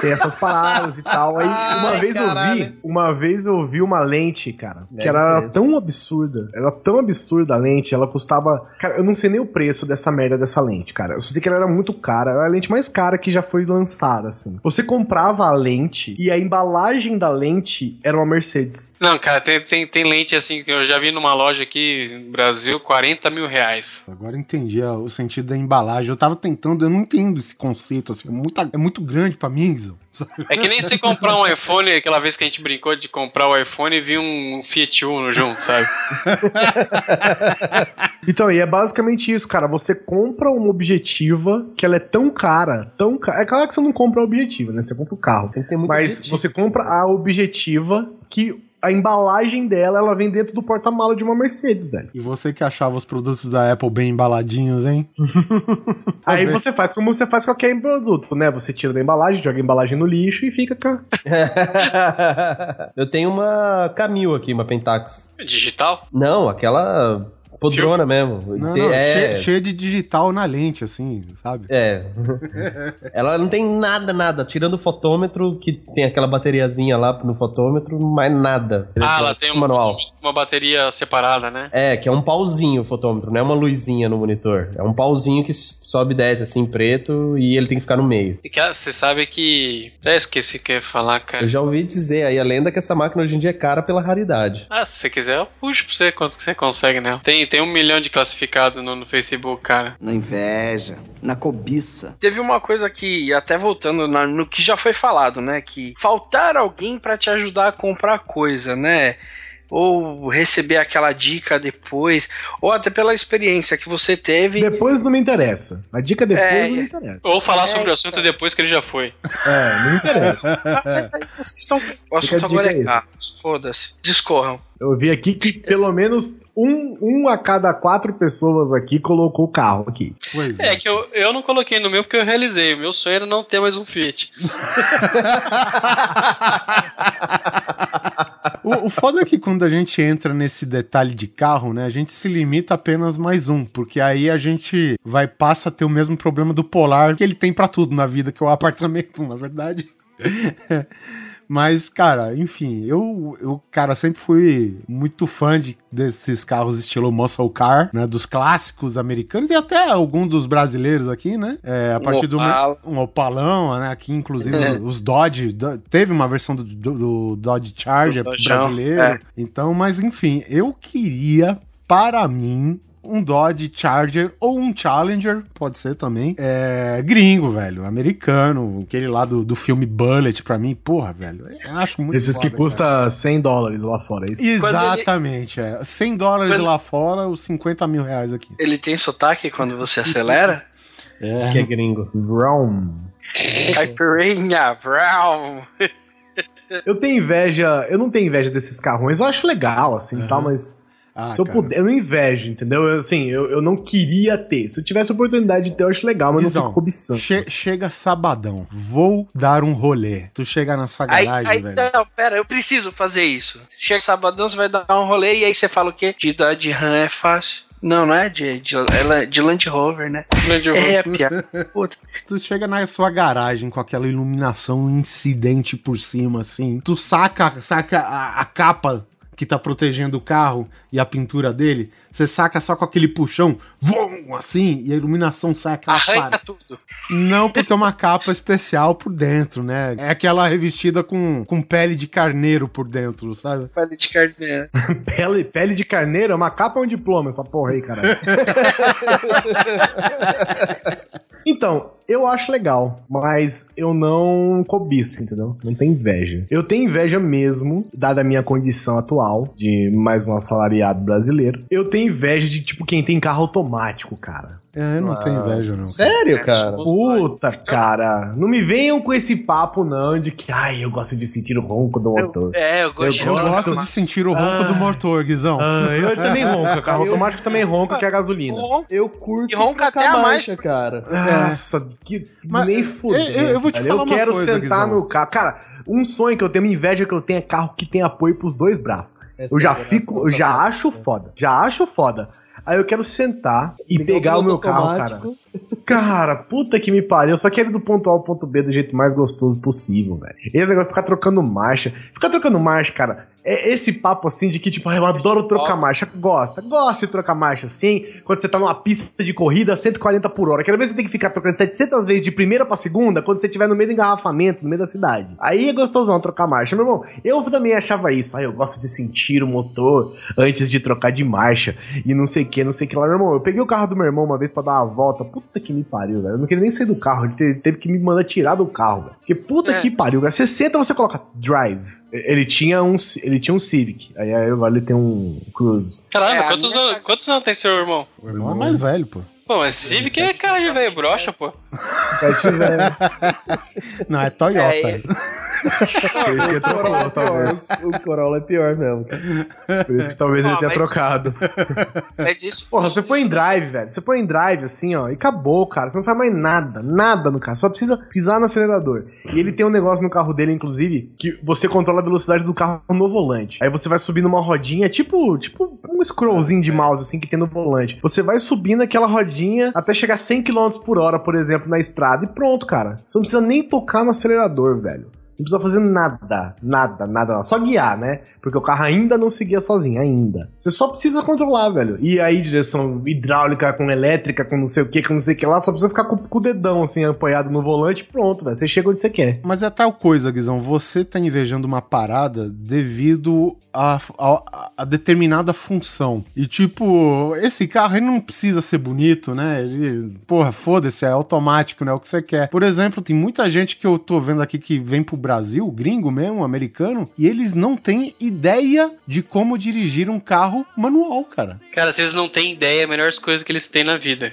Tem essas paradas e tal. Aí, uma Ai, vez eu caralho. vi, uma vez eu vi uma lente, cara, que Deve era ser essa. tão absurda. Era tão absurda a lente, ela custava. Cara, eu não sei nem o preço dessa merda dessa lente, cara. Eu só sei que ela era muito cara. Era a lente mais cara que já foi lançada, assim. Você comprava a lente e a embalagem da lente era uma Mercedes. Não, cara, tem, tem, tem lente assim que eu já vi numa loja aqui no Brasil, 40 mil reais. Agora entendi ó, o sentido da embalagem. Eu tava tentando, eu não entendo esse conceito, assim, é, muita- é muito grande pra mim, Guizão. É que nem você comprar um iPhone, aquela vez que a gente brincou de comprar o iPhone e vi um Fiat Uno junto, sabe? Então, e é basicamente isso, cara. Você compra uma objetiva que ela é tão cara, tão cara. É claro que você não compra a objetiva, né? Você compra o carro. Tem que ter muito Mas objetivo. você compra a objetiva que a embalagem dela, ela vem dentro do porta-mala de uma Mercedes, velho. E você que achava os produtos da Apple bem embaladinhos, hein? Aí bem. você faz como você faz com qualquer produto, né? Você tira da embalagem, joga a embalagem no lixo e fica com a... Eu tenho uma Camil aqui, uma Pentax. Digital? Não, aquela podrona mesmo. Não, não, é, cheia, de digital na lente, assim, sabe? é. Ela não tem nada, nada. Tirando o fotômetro, que tem aquela bateriazinha lá no fotômetro, mais nada. Ah, ela tem um- manual. uma bateria separada, né? É, que é um pauzinho o fotômetro, não é uma luzinha no monitor. É um pauzinho que sobe e desce assim, preto, e ele tem que ficar no meio. E que, você sabe que. É, esqueci o que eu ia falar, cara. Eu já ouvi dizer aí a lenda que essa máquina hoje em dia é cara pela raridade. Ah, se você quiser, eu puxo pra você quanto que você consegue nela. Tem, tem um milhão de classificados no, no Facebook, cara. Na inveja, na cobiça. Teve uma coisa que, até voltando na- no que já foi falado, né? Que faltar alguém pra te ajudar a comprar coisa, né? Ou receber aquela dica depois, ou até pela experiência que você teve. Depois não me interessa. A dica depois É, não me é. interessa. Ou falar É, sobre o assunto cara. depois que ele já foi. É, não me interessa. Mas aí vocês estão. O assunto agora é é carros. Foda-se. Discorram. Eu vi aqui que pelo menos um, um a cada quatro pessoas aqui colocou o carro aqui. Pois É que eu, eu não coloquei no meu porque eu realizei. O meu sonho era não ter mais um Fiat. O, o foda é que quando a gente entra nesse detalhe de carro, né, a gente se limita a apenas mais um, porque aí a gente vai passa a ter o mesmo problema do Polar que ele tem pra tudo na vida, que é o apartamento, na verdade. Mas, cara, enfim, eu, eu, cara, sempre fui muito fã de, desses carros estilo muscle car, né? Dos clássicos americanos e até algum dos brasileiros aqui, né? É, a partir do Opala. um opalão, né? Aqui, inclusive, os, os Dodge. do- teve uma versão do, do- do Dodge Charger Do brasileiro. é. Então, mas enfim, eu queria, para mim, um Dodge Charger ou um Challenger, pode ser também, é, gringo, velho, americano, aquele lá do, do filme Bullet, pra mim, porra, velho, eu acho muito Esses que foda, custa 100 dólares lá fora, é isso? Exatamente, é. 100 dólares Quando- lá fora, os 50 mil reais aqui. Ele tem sotaque quando você acelera? É. Que é gringo. Vroom. Caipirinha Brown. Eu tenho inveja, eu não tenho inveja desses carrões, eu acho legal, assim, tal, mas Ah, se eu cara. puder, eu não invejo, entendeu? Eu, assim, eu, eu não queria ter. Se eu tivesse a oportunidade de ter, eu acho legal, mas eu não fico cobiçando. che- chega sabadão, vou dar um rolê. Tu chega na sua Aí, garagem, aí velho. não, pera, eu preciso fazer isso. Chega sabadão, você vai dar um rolê e aí você fala o quê? De Dodge Ram é fácil. Não, não é de, de, ela é de Land Rover, né? Grande É, piada. Puta. Tu chega na sua garagem com aquela iluminação incidente por cima, assim. Tu saca, saca a, a capa que tá protegendo o carro e a pintura dele. Você saca só com aquele puxão, vum, assim, e a iluminação sai aquela Arranca clara. tudo. Não, porque é uma capa especial por dentro, né? É aquela revestida com, com pele de carneiro por dentro, sabe? Pele de carneiro. Pele, pele de carneiro é uma capa ou um diploma, essa porra aí, cara. então, eu acho legal, mas eu não cobiço, entendeu? Não tenho inveja. Eu tenho inveja mesmo, dada a minha condição atual, de mais um assalariado brasileiro. Eu tenho inveja de, tipo, quem tem carro automático, cara. É, eu não tenho inveja, não. Sério, cara? Puta, cara. Não me venham com esse papo, não, de que, ai, eu gosto de sentir o ronco do motor. É, eu gosto Eu de gosto de sentir o ronco do motor, Guizão. Ah, eu também ronca. Carro Eu- automático também ronca, que é a gasolina. Eu curto E ronca até a marcha, cara. Nossa, que Mas, nem é, fudeu. eu- eu vou te falar Eu uma quero coisa, sentar Guizão. no carro. Cara, um sonho que eu tenho, uma inveja que eu tenho é carro que tem apoio pros dois braços. Essa eu já fico, eu tá já foda. acho foda. Já acho foda. Aí eu quero sentar e Ligar pegar o meu piloto carro, cara. automático. Cara, puta que me pariu. Eu só quero ir do ponto A ao ponto B do jeito mais gostoso possível, velho. Esse negócio de ficar trocando marcha. Ficar trocando marcha, cara. É esse papo assim de que, tipo, ah, eu adoro trocar marcha. Gosta, gosta de trocar marcha assim. Quando você tá numa pista de corrida, 140 por hora. Quero ver se você tem que ficar trocando 700 vezes de primeira pra segunda quando você estiver no meio do engarrafamento, no meio da cidade. Aí é gostosão trocar marcha. Meu irmão, eu também achava isso. Ah, eu gosto de sentir o motor antes de trocar de marcha. E não sei o que, não sei o que lá. Meu irmão, eu peguei o carro do meu irmão uma vez pra dar uma volta. Puta que me pariu, velho. Eu não queria nem sair do carro. Ele te- teve que me mandar tirar do carro, velho. Porque puta É. que pariu, velho. Você senta, você coloca drive. Ele tinha um, ele tinha um Civic. Aí agora ele tem um Cruise. Caramba, É, quantos, minha- anos, quantos anos tem seu irmão? O irmão é mais velho, pô. Pô, mas Civic é cara de velho brocha, pô. Sete velho. Não, é Toyota. É, Por isso que Corolla trocou, é talvez. O Corolla é pior mesmo. cara. Por isso que talvez Ó, ele tenha mas- trocado. Mas isso. Porra, você põe em drive, velho. Você põe em drive assim, ó, e acabou, cara. Você não faz mais nada, nada no carro. Só precisa pisar no acelerador. E ele tem um negócio no carro dele, inclusive, que você controla a velocidade do carro no volante. Aí você vai subindo uma rodinha, tipo, tipo um scrollzinho de mouse, assim, que tem no volante. Você vai subindo aquela rodinha até chegar a 100 km por hora, por exemplo, na estrada. E pronto, cara. Você não precisa nem tocar no acelerador, velho. Não precisa fazer nada, nada, nada. Só guiar, né? Porque o carro ainda não seguia sozinho, ainda. Você só precisa controlar, velho. E aí, direção hidráulica com elétrica, com não sei o que, com não sei o que lá, só precisa ficar com, com o dedão, assim, apoiado no volante, pronto, velho. Você chega onde você quer. Mas é tal coisa, Guizão. Você tá invejando uma parada devido a, a- a determinada função. E, tipo, esse carro ele não precisa ser bonito, né? Ele, porra, foda-se, é automático, né? O que você quer. Por exemplo, tem muita gente que eu tô vendo aqui que vem pro Brasil, gringo mesmo, americano, e eles não têm ideia de como dirigir um carro manual, cara. Cara, vocês não têm ideia, é a melhor coisa que eles têm na vida.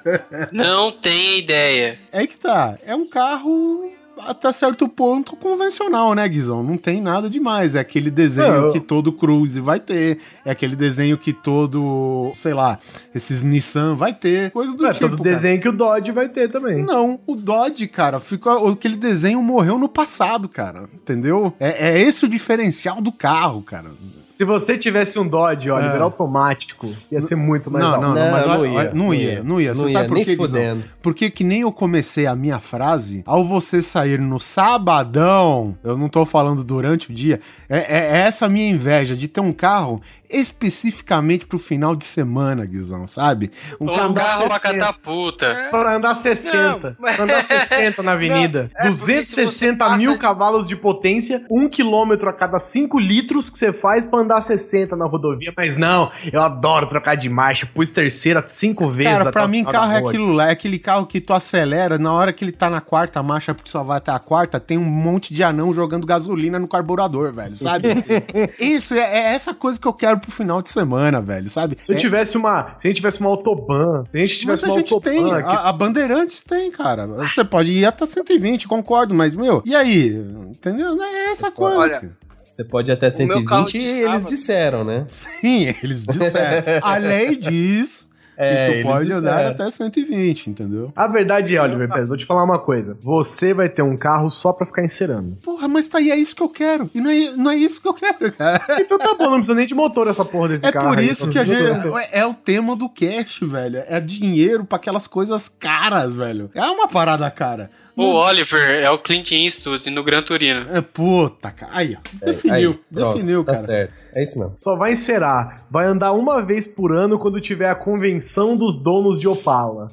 não tem ideia. É que tá. É um carro até certo ponto convencional, né, Guizão? Não tem nada demais. É aquele desenho eu- que todo Cruise vai ter. É aquele desenho que todo, sei lá, esses Nissan vai ter. Coisa do É, tipo. todo cara. desenho que o Dodge vai ter também. Não, o Dodge, cara, ficou, aquele desenho morreu no passado, cara. Entendeu? É, é esse o diferencial do carro, cara. Se você tivesse um Dodge, ó, É. liberar automático, ia ser muito mais Não, hora. não, não, mas Não, olha, não ia, olha, não não ia, ia. não ia. Você Não sabe por fudendo. Porque que nem eu comecei a minha frase, ao você sair no sabadão, eu não tô falando durante o dia, é, é- é essa a minha inveja de ter um carro especificamente pro final de semana, Guizão, sabe? Um Um carro... pra 60. catar puta. Pra andar 60. Não, mas- Pra andar 60 na avenida. Não, é porque se 260 você mil passa- cavalos de potência, 1 quilômetro a cada 5 litros que você faz pra andar 60 na rodovia. Mas não, eu adoro trocar de marcha. Pus terceira cinco vezes. Cara, pra mim, carro é aquilo lá, é aquele carro que tu acelera, na hora que ele tá na quarta marcha, porque só vai até a quarta, tem um monte de anão jogando gasolina no carburador, velho, sabe? Isso, é, é essa coisa que eu quero pro final de semana, velho, sabe? Se eu É- tivesse uma. Se a gente tivesse uma autobahn, se a gente Mas tivesse a uma gente autobahn. tem, que- a, a Bandeirantes tem, cara. Você pode ir até 120, concordo, mas, meu, e aí? Entendeu? É essa coisa. Olha. Você pode ir até O meu carro 120 de e eles disseram, né? Sim, eles disseram. a lei diz É, eles tu pode andar até 120, entendeu? A verdade é, Oliver Pérez, vou te falar uma coisa. Você vai ter um carro só pra ficar encerando. Porra, mas tá aí, é isso que eu quero. E não é, não é isso que eu quero, cara. Então tá bom, não precisa nem de motor essa porra desse É carro. por aí, isso tá que a gente. bem. É o tema do cash, velho. É dinheiro pra aquelas coisas caras, velho. É uma parada cara. O Oliver é o Clint Eastwood no Gran Turino. É puta, cara. Aí, ó. Definiu. Aí, pronto, definiu, tá cara. certo. É isso mesmo. Só vai encerar. Vai andar uma vez por ano quando tiver a convenção dos donos de Opala.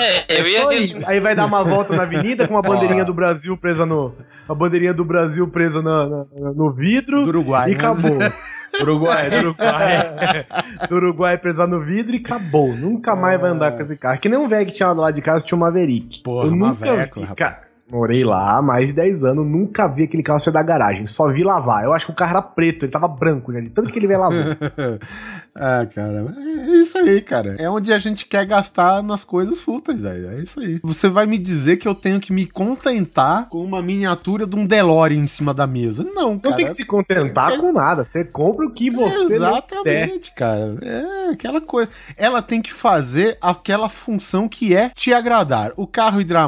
É, É eu ia só isso. Aí vai dar uma volta na avenida com uma bandeirinha do Brasil presa no. A bandeirinha do Brasil presa na- na- no vidro. Do Uruguai, E né? acabou. Uruguai, do Uruguai. do Uruguai pesar no vidro e acabou. Nunca mais vai andar com esse carro. Que nem um velho que tinha lá do lado de casa, tinha um Maverick. Porra, eu nunca Maveco, vi, cara. Morei lá há mais de 10 anos, nunca vi aquele carro sair da garagem. Só vi lavar. Eu acho que o carro era preto, ele tava branco de Tanto que ele veio lavar. ah, cara, é isso aí, cara. É onde a gente quer gastar nas coisas fúteis, velho. É isso aí. Você vai me dizer que eu tenho que me contentar com uma miniatura de um DeLorean em cima da mesa? Não, Não cara. tem que se contentar com nada. Você compra o que você não quer. Exatamente, cara. É aquela coisa. Ela tem que fazer aquela função que é te agradar. O carro hidráutico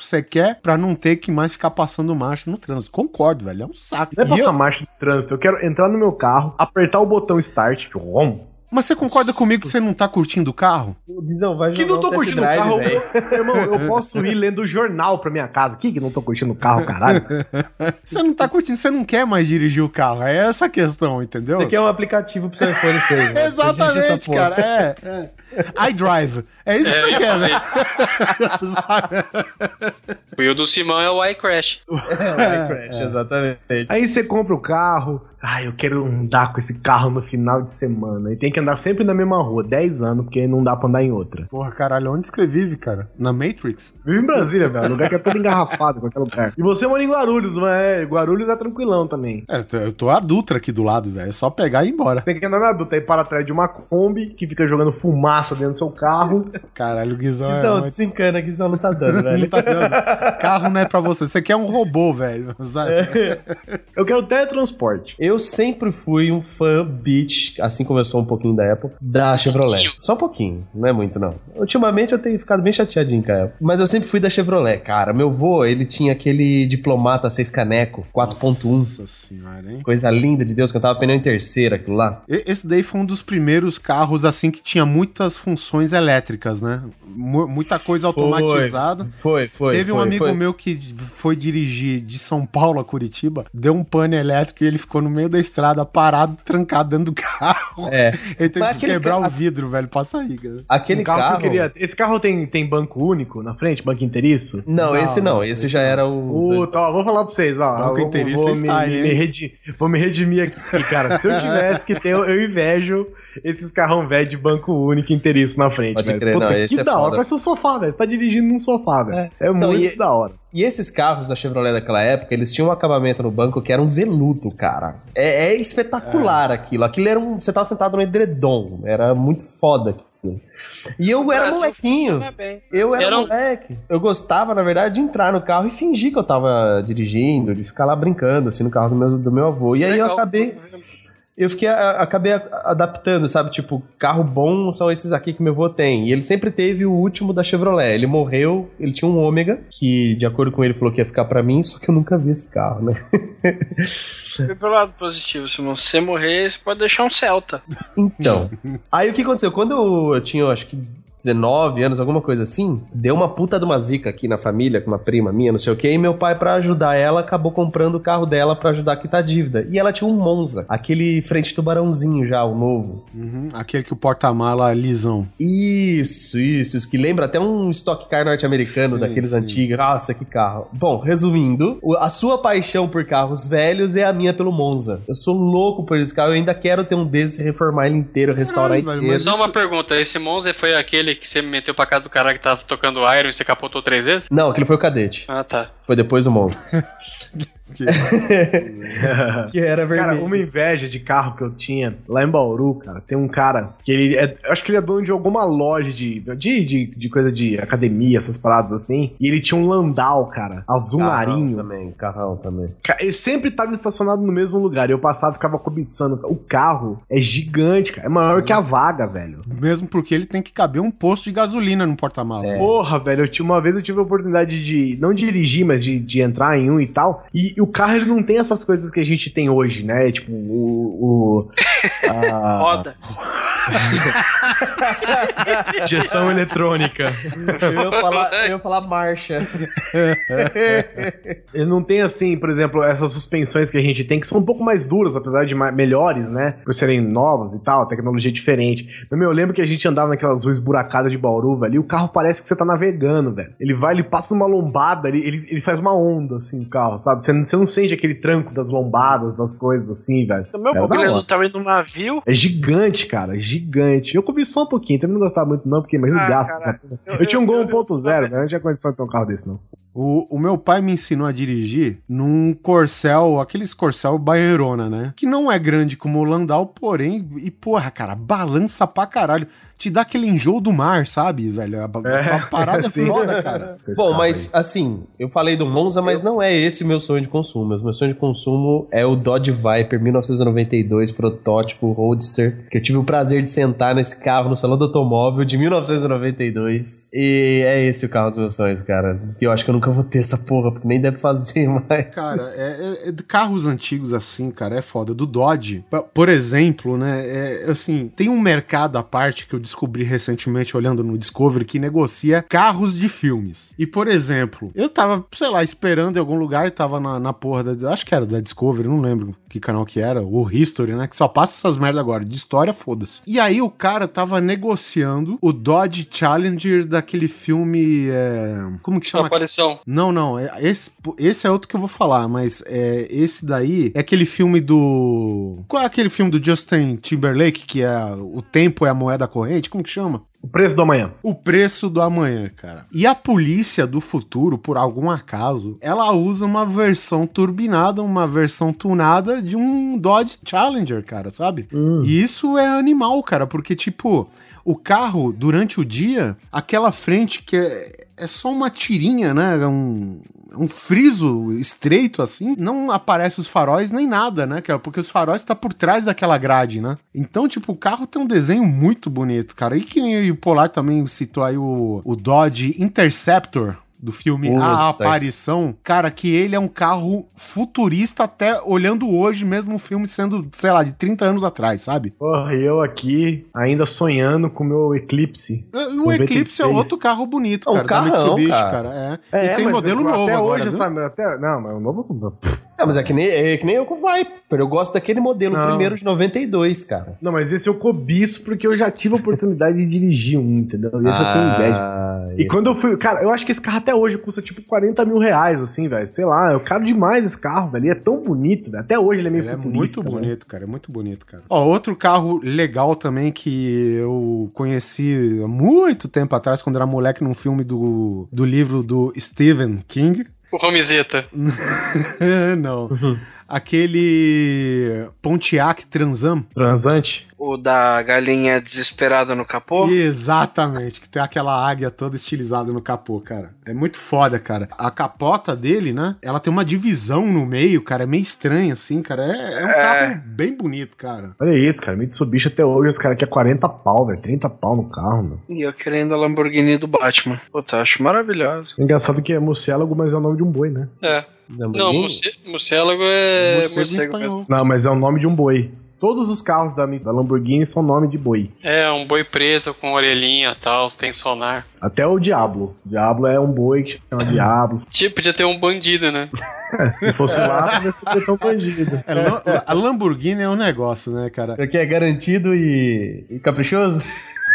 você quer pra não ter que mais ficar passando marcha no trânsito. Concordo, velho. É um saco. Não é passar eu- marcha de trânsito. Eu quero entrar no meu carro, apertar o botão start, tipo, rom. Mas você concorda comigo que você não tá curtindo o carro? Dizão, vai Que jogar não tô curtindo o carro. velho. eu- Irmão, eu posso ir lendo o jornal pra minha casa. Que que não tô curtindo o carro, caralho? Você não tá curtindo, você não quer mais dirigir o carro. É essa a questão, entendeu? Você quer um aplicativo pro seu iPhone 6, né? Exatamente, cara. É, é. iDrive. É isso que você quer, velho. E o do Simão é o iCrash. É, Crash, exatamente. Aí você compra o carro. Ah, eu quero andar com esse carro no final de semana. E tem que andar sempre na mesma rua, 10 anos, porque não dá pra andar em outra. Porra, caralho, onde que você vive, cara? Na Matrix? Vive em Brasília, velho. Lugar que é todo engarrafado, qualquer lugar. E você mora em Guarulhos, não é? Guarulhos é tranquilão também. É, eu tô a Dutra aqui do lado, velho. É só pegar e ir embora. Tem que andar na adulta aí para atrás de uma Kombi que fica jogando fumaça dentro do seu carro. Caralho, o Guizão é. Guizão, desencana, Guizão, não tá dando, velho. Não tá dando. Carro não é pra você. Você quer um robô, velho. sabe? Eu quero teletransporte. Eu sempre fui um fã beach, assim como eu sou um pouquinho da Apple, da Chevrolet. Só um pouquinho, não é muito não. Ultimamente eu tenho ficado bem chateadinho com a Apple. Mas eu sempre fui da Chevrolet, cara. Meu vô, ele tinha aquele diplomata 6 caneco, 4.1. Nossa senhora, hein? Coisa linda de Deus, que eu tava pneu em terceira, aquilo lá. Esse daí foi um dos primeiros carros, assim, que tinha muitas funções elétricas, né? Mu- muita coisa Foi, automatizada. Foi, foi. Teve um foi, amigo foi. meu que foi dirigir de São Paulo a Curitiba, deu um pane elétrico e ele ficou no meio da estrada, parado, trancado dentro do carro. É. Ele teve Mas que quebrar ca- o vidro, velho, pra sair, cara. Aquele Um carro, carro. que queria. Esse carro tem, tem banco único na frente, banco inteiriço? Não, Não, esse não. não, Esse já era o. Puta, ó, vou falar pra vocês, ó. Banco inteiriço vou é me, style, me vou me redimir aqui, cara. Se eu tivesse que ter, eu invejo esses carrão velho de banco único inteiriço na frente, Pode velho. crer, não, esse que é da hora. foda. Parece um sofá, velho. Você tá dirigindo num sofá, velho. É, Então, muito e- da hora. E esses carros da Chevrolet daquela época, eles tinham um acabamento no banco que era um veludo, cara. É, é espetacular aquilo. Aquilo era um. Você tava sentado no edredom. Era muito foda aquilo. E eu era molequinho. Eu era, Era um- moleque. Eu gostava, na verdade, de entrar no carro e fingir que eu tava dirigindo, de ficar lá brincando, assim, no carro do meu, do meu avô. E aí eu acabei. Eu fiquei, a- acabei adaptando, sabe? Tipo, carro bom são esses aqui que meu avô tem. E ele sempre teve o último da Chevrolet. Ele morreu, ele tinha um Ômega, que de acordo com ele falou que ia ficar pra mim, só que eu nunca vi esse carro, né? Vê pelo lado positivo, se você morrer, você pode deixar um Celta. Então, aí o que aconteceu? Quando eu, eu tinha, acho que 19 anos, alguma coisa assim, deu uma puta de uma zica aqui na família, com uma prima minha, não sei o que, e meu pai, pra ajudar ela, acabou comprando o carro dela pra ajudar a quitar a dívida. E ela tinha um Monza, aquele frente tubarãozinho já, o novo. Uhum, Aquele que o porta-mala lisão. Isso, isso, isso, que lembra até um Stock Car norte-americano, daqueles sim. antigos. Nossa, que carro. Bom, resumindo, a sua paixão por carros velhos é a minha pelo Monza. Eu sou louco por esse carro, eu ainda quero ter um desses, reformar ele inteiro, restaurar velho, inteiro. mas Só uma pergunta, esse Monza foi aquele que você meteu pra casa do cara que tava tocando Iron e você capotou três vezes? Não, aquele foi o Cadete. Ah, tá. Foi depois o Monza. Que- que era Cara, vermelho. uma inveja de carro que eu tinha lá em Bauru, cara, tem um cara que ele é. eu Acho que ele é dono de alguma loja de, de, de, de coisa de academia, essas paradas assim. E ele tinha um Landau, cara, azul Carrão marinho. também, carrão também. Ele sempre tava estacionado no mesmo lugar. E eu passava e ficava cobiçando. O carro é gigante, cara. É maior que a vaga, velho. Mesmo porque ele tem que caber um posto de gasolina no porta-mala. É. Porra, velho, eu tinha, uma vez eu tive a oportunidade de, não dirigir, mas de, de entrar em um e tal. E, o carro, ele não tem essas coisas que a gente tem hoje, né? Tipo, o... o a- Roda. Injeção eletrônica. Eu ia falar, eu ia falar marcha. Ele não tem assim, por exemplo, essas suspensões que a gente tem, que são um pouco mais duras, apesar de melhores, né? Por serem novas e tal, tecnologia diferente. Mas, meu, eu lembro que a gente andava naquelas ruas esburacadas de Bauru, velho, e o carro parece que você tá navegando, velho. Ele vai, ele passa uma lombada, ele, ele, ele faz uma onda, assim, o carro, sabe? Você, não- você não sente aquele tranco das lombadas, das coisas assim, velho. O meu é hora. do tamanho do navio. É gigante, cara, gigante. Eu comi só um pouquinho, também não gostava muito não, porque imagina Ah, o gasto cara, porra. eu- Eu, tinha um eu- Gol eu- 1.0, né? Não tinha condição de ter um carro desse, não. O, o meu pai me ensinou a dirigir num Corcel, aqueles Corcel Baierona, né? Que não é grande como o Landau, porém, e porra, cara, balança pra caralho. Te dá aquele enjoo do mar, sabe, velho? A, a- a parada é sim. foda, cara. Bom, mas assim, eu falei do Monza, mas não é esse o meu sonho de consumo. O meu sonho de consumo é o Dodge Viper 1992, protótipo Roadster, que eu tive o prazer de sentar nesse carro no salão do automóvel de 1992. E é esse o carro dos meus sonhos, cara. Que eu acho que eu nunca vou ter essa porra, porque nem deve fazer mais. Cara, é, é- é de carros antigos assim, cara, é foda. Do Dodge, por exemplo, né? É, assim, tem um mercado à parte que eu descobri recentemente olhando no Discovery que negocia carros de filmes. E, por exemplo, eu tava, sei lá, esperando em algum lugar e tava na, na porra da. Acho que era da Discovery, não lembro que canal que era, o History, né? Que só passa essas merda agora. De história, foda-se. E aí o cara tava negociando o Dodge Challenger daquele filme. é, Como que chama? aparição. Não, não. é- Esse, esse é outro que eu vou falar, mas é, esse daí é aquele filme do. Qual é aquele filme do Justin Timberlake que é O Tempo é a Moeda Corrente? Como que chama? O preço do amanhã. O preço do amanhã, cara. E a polícia do futuro, por algum acaso, ela usa uma versão turbinada, uma versão tunada de um Dodge Challenger, cara, sabe? E isso é animal, cara, porque, tipo, o carro, durante o dia, aquela frente que é, é só uma tirinha, né? Um, um friso estreito assim, não aparece os faróis nem nada, né? Porque os faróis tá por trás daquela grade, né? Então, tipo, o carro tem um desenho muito bonito, cara. E que nem o Polar também citou aí o, o Dodge Interceptor. Do filme Puta, A Aparição, cara, que ele é um carro futurista até olhando hoje, mesmo o filme sendo, sei lá, de 30 anos atrás, sabe? Porra, e eu aqui ainda sonhando com o meu Eclipse. O Eclipse é 96. outro carro bonito, É um cara, da carrão, Mitsubishi, cara. cara. É. e tem modelo até novo agora, hoje, viu? sabe? Até, não, mas o novo... É, mas é que nem, é que nem eu com o Viper. Eu gosto daquele modelo Não. primeiro de 92, cara. Não, mas esse eu cobiço porque eu já tive a oportunidade de dirigir um, entendeu? E esse eu tenho inveja. Ah, E esse- quando eu fui. Cara, eu acho que esse carro até hoje custa tipo 40 mil reais, assim, velho. Sei lá, é caro demais esse carro, velho. E é tão bonito, velho. Até hoje ele é meio Ele é muito né? bonito, cara. É muito bonito, cara. Ó, outro carro legal também que eu conheci há muito tempo atrás, quando era moleque, num filme do, do livro do Stephen King. O Romizeta. Não. Aquele Pontiac Transam. Transante. O da galinha desesperada no capô. Exatamente, que tem aquela águia toda estilizada no capô, cara. É muito foda, cara. A capota dele, né? Ela tem uma divisão no meio, cara. É meio estranho, assim, cara. É, é um carro bem bonito, cara. Olha isso, cara. Mitsubishi até hoje, os caras querem 40 pau, velho. 30 pau no carro, meu. E eu querendo a Lamborghini do Batman. Puta, eu acho maravilhoso. Engraçado que é Murciélago, mas é o nome de um boi, né? É. Não, morcélago é morcego espanhol. mesmo. Não, mas é o nome de um boi. Todos os carros da, da Lamborghini são nome de boi. É, um boi preto com orelhinha e tal, tem sonar. Até o Diablo. Diablo é um boi que chama Diablo. Tipo, podia ter um bandido, né? Se fosse lá, talvez seria tão bandido. É, a Lamborghini é um negócio, né, cara? Aqui é garantido e, e caprichoso?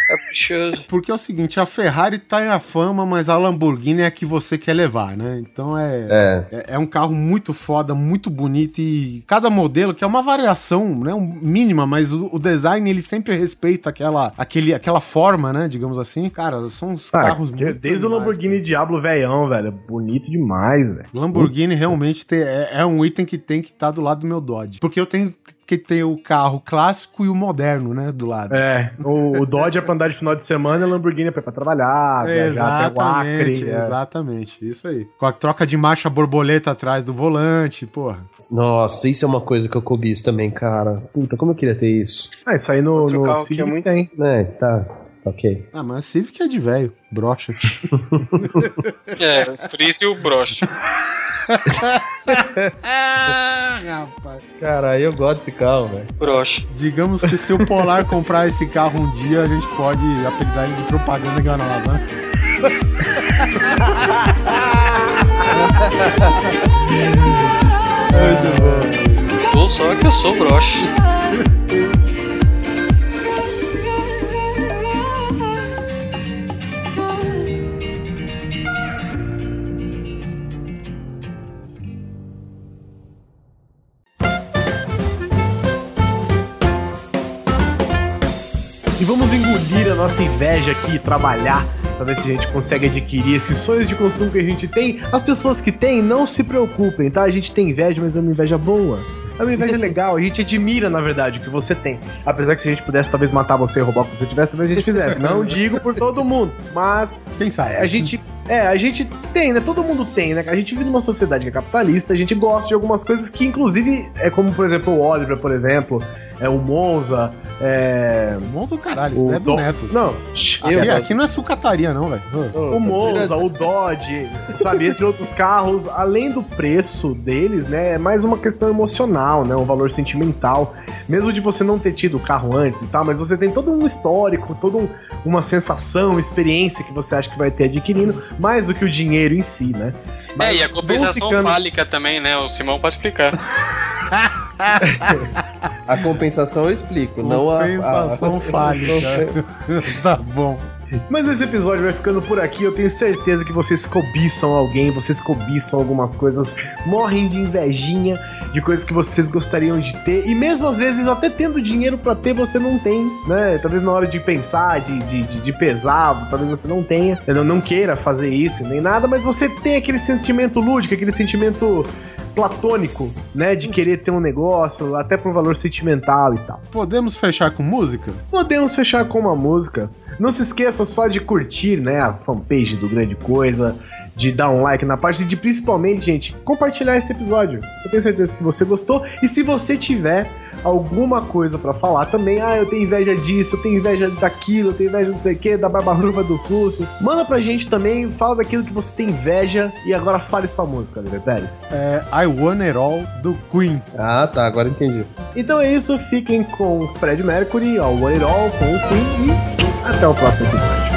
Caprichoso. Porque é o seguinte, a Ferrari tá em a fama, mas a Lamborghini é a que você quer levar, né? Então é, É. é, é um carro muito foda, muito bonito e cada modelo, que é uma variação, né? Um, mínima, mas o, o design ele sempre respeita aquela, aquele, aquela forma, né? Digamos assim. Cara, são os Ah, carros que- muito desde o Lamborghini Diablo velhão, velho. Bonito demais, velho. Lamborghini realmente tem- é, é um item que tem que estar do lado do meu Dodge. Porque eu tenho que ter o carro clássico e o moderno, né? Do lado. É, o, o Dodge é pra andar de final de semana e a Lamborghini é pra ir pra trabalhar, viajar até o Acre. Exatamente, é. exatamente. Isso aí. Com a troca de marcha borboleta atrás do volante, porra. Nossa, isso é uma coisa que eu cobiço também, cara. Puta, como eu queria ter isso. Ah, isso aí no, Outro no carro que Civic é muito- tem. É, tá. Ok. Ah, mas Civic é de velho, brocha. É, o Freeze e o Brocha. ah, rapaz. Cara, eu gosto desse carro, velho. Broche. Digamos que se o Polar comprar esse carro um dia, a gente pode apelidar ele de propaganda enganosa, né? Muito bom. Ou só que eu sou broche. E vamos engolir a nossa inveja aqui e trabalhar pra ver se a gente consegue adquirir esses sonhos de consumo que a gente tem. As pessoas que têm, não se preocupem, tá? A gente tem inveja, mas é uma inveja boa. É uma inveja legal, a gente admira, na verdade, o que você tem. Apesar que se a gente pudesse talvez matar você e roubar o que você tivesse, talvez a gente fizesse. Não digo por todo mundo, mas Quem sabe? a gente. É, a gente tem, né? Todo mundo tem, né? A gente vive numa sociedade que é capitalista, a gente gosta de algumas coisas que, inclusive, é como, por exemplo, o Oliver, por exemplo, é o Monza, é. Monza o caralho, isso O daí é do Dom- Neto. Não, Aqui, aqui não é sucataria, não, velho. o Monza, o Dodge, sabe, entre outros carros, além do preço deles, né, é mais uma questão emocional, né, um valor sentimental, mesmo de você não ter tido o carro antes e tal, mas você tem todo um histórico, toda um- uma sensação, experiência que você acha que vai ter adquirindo, mais do que o dinheiro em si, né. É, e a compensação ficando- fálica também, né? O Simão pode explicar. A compensação eu explico, não a. Compensação a... fálica. tá bom. Mas esse episódio vai ficando por aqui. Eu tenho certeza que vocês cobiçam alguém, vocês cobiçam algumas coisas, morrem de invejinha de coisas que vocês gostariam de ter. E mesmo às vezes, até tendo dinheiro pra ter, você não tem, né? Talvez na hora de pensar, de, de, de, de pesar, talvez você não tenha, não, não queira fazer isso nem nada, mas você tem aquele sentimento lúdico, aquele sentimento platônico, né? De querer ter um negócio, até por valor sentimental e tal. Podemos fechar com música? Podemos fechar com uma música. Não se esqueça só de curtir, né, a fanpage do Grande Coisa, de dar um like na parte e de principalmente, gente, compartilhar esse episódio. Eu tenho certeza que você gostou e se você tiver alguma coisa pra falar também, ah, eu tenho inveja disso, eu tenho inveja daquilo, eu tenho inveja não sei o que, da barba ruiva do SUS. Manda pra gente também, fala daquilo que você tem inveja e agora fale sua música, Oliver Pérez. É I Want It All do Queen. Ah, tá, agora entendi. Então é isso, fiquem com Fred Mercury, ao One It All, com o Queen e até o próximo episódio.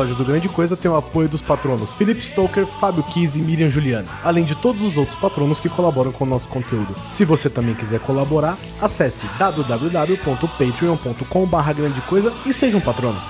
Episódio do Grande Coisa tem o apoio dos patronos Felipe Stoker, Fábio Kiz e Miriam Juliana, além de todos os outros patronos que colaboram com o nosso conteúdo. Se você também quiser colaborar, acesse www.patreon.com barra grande coisa e seja um patrono.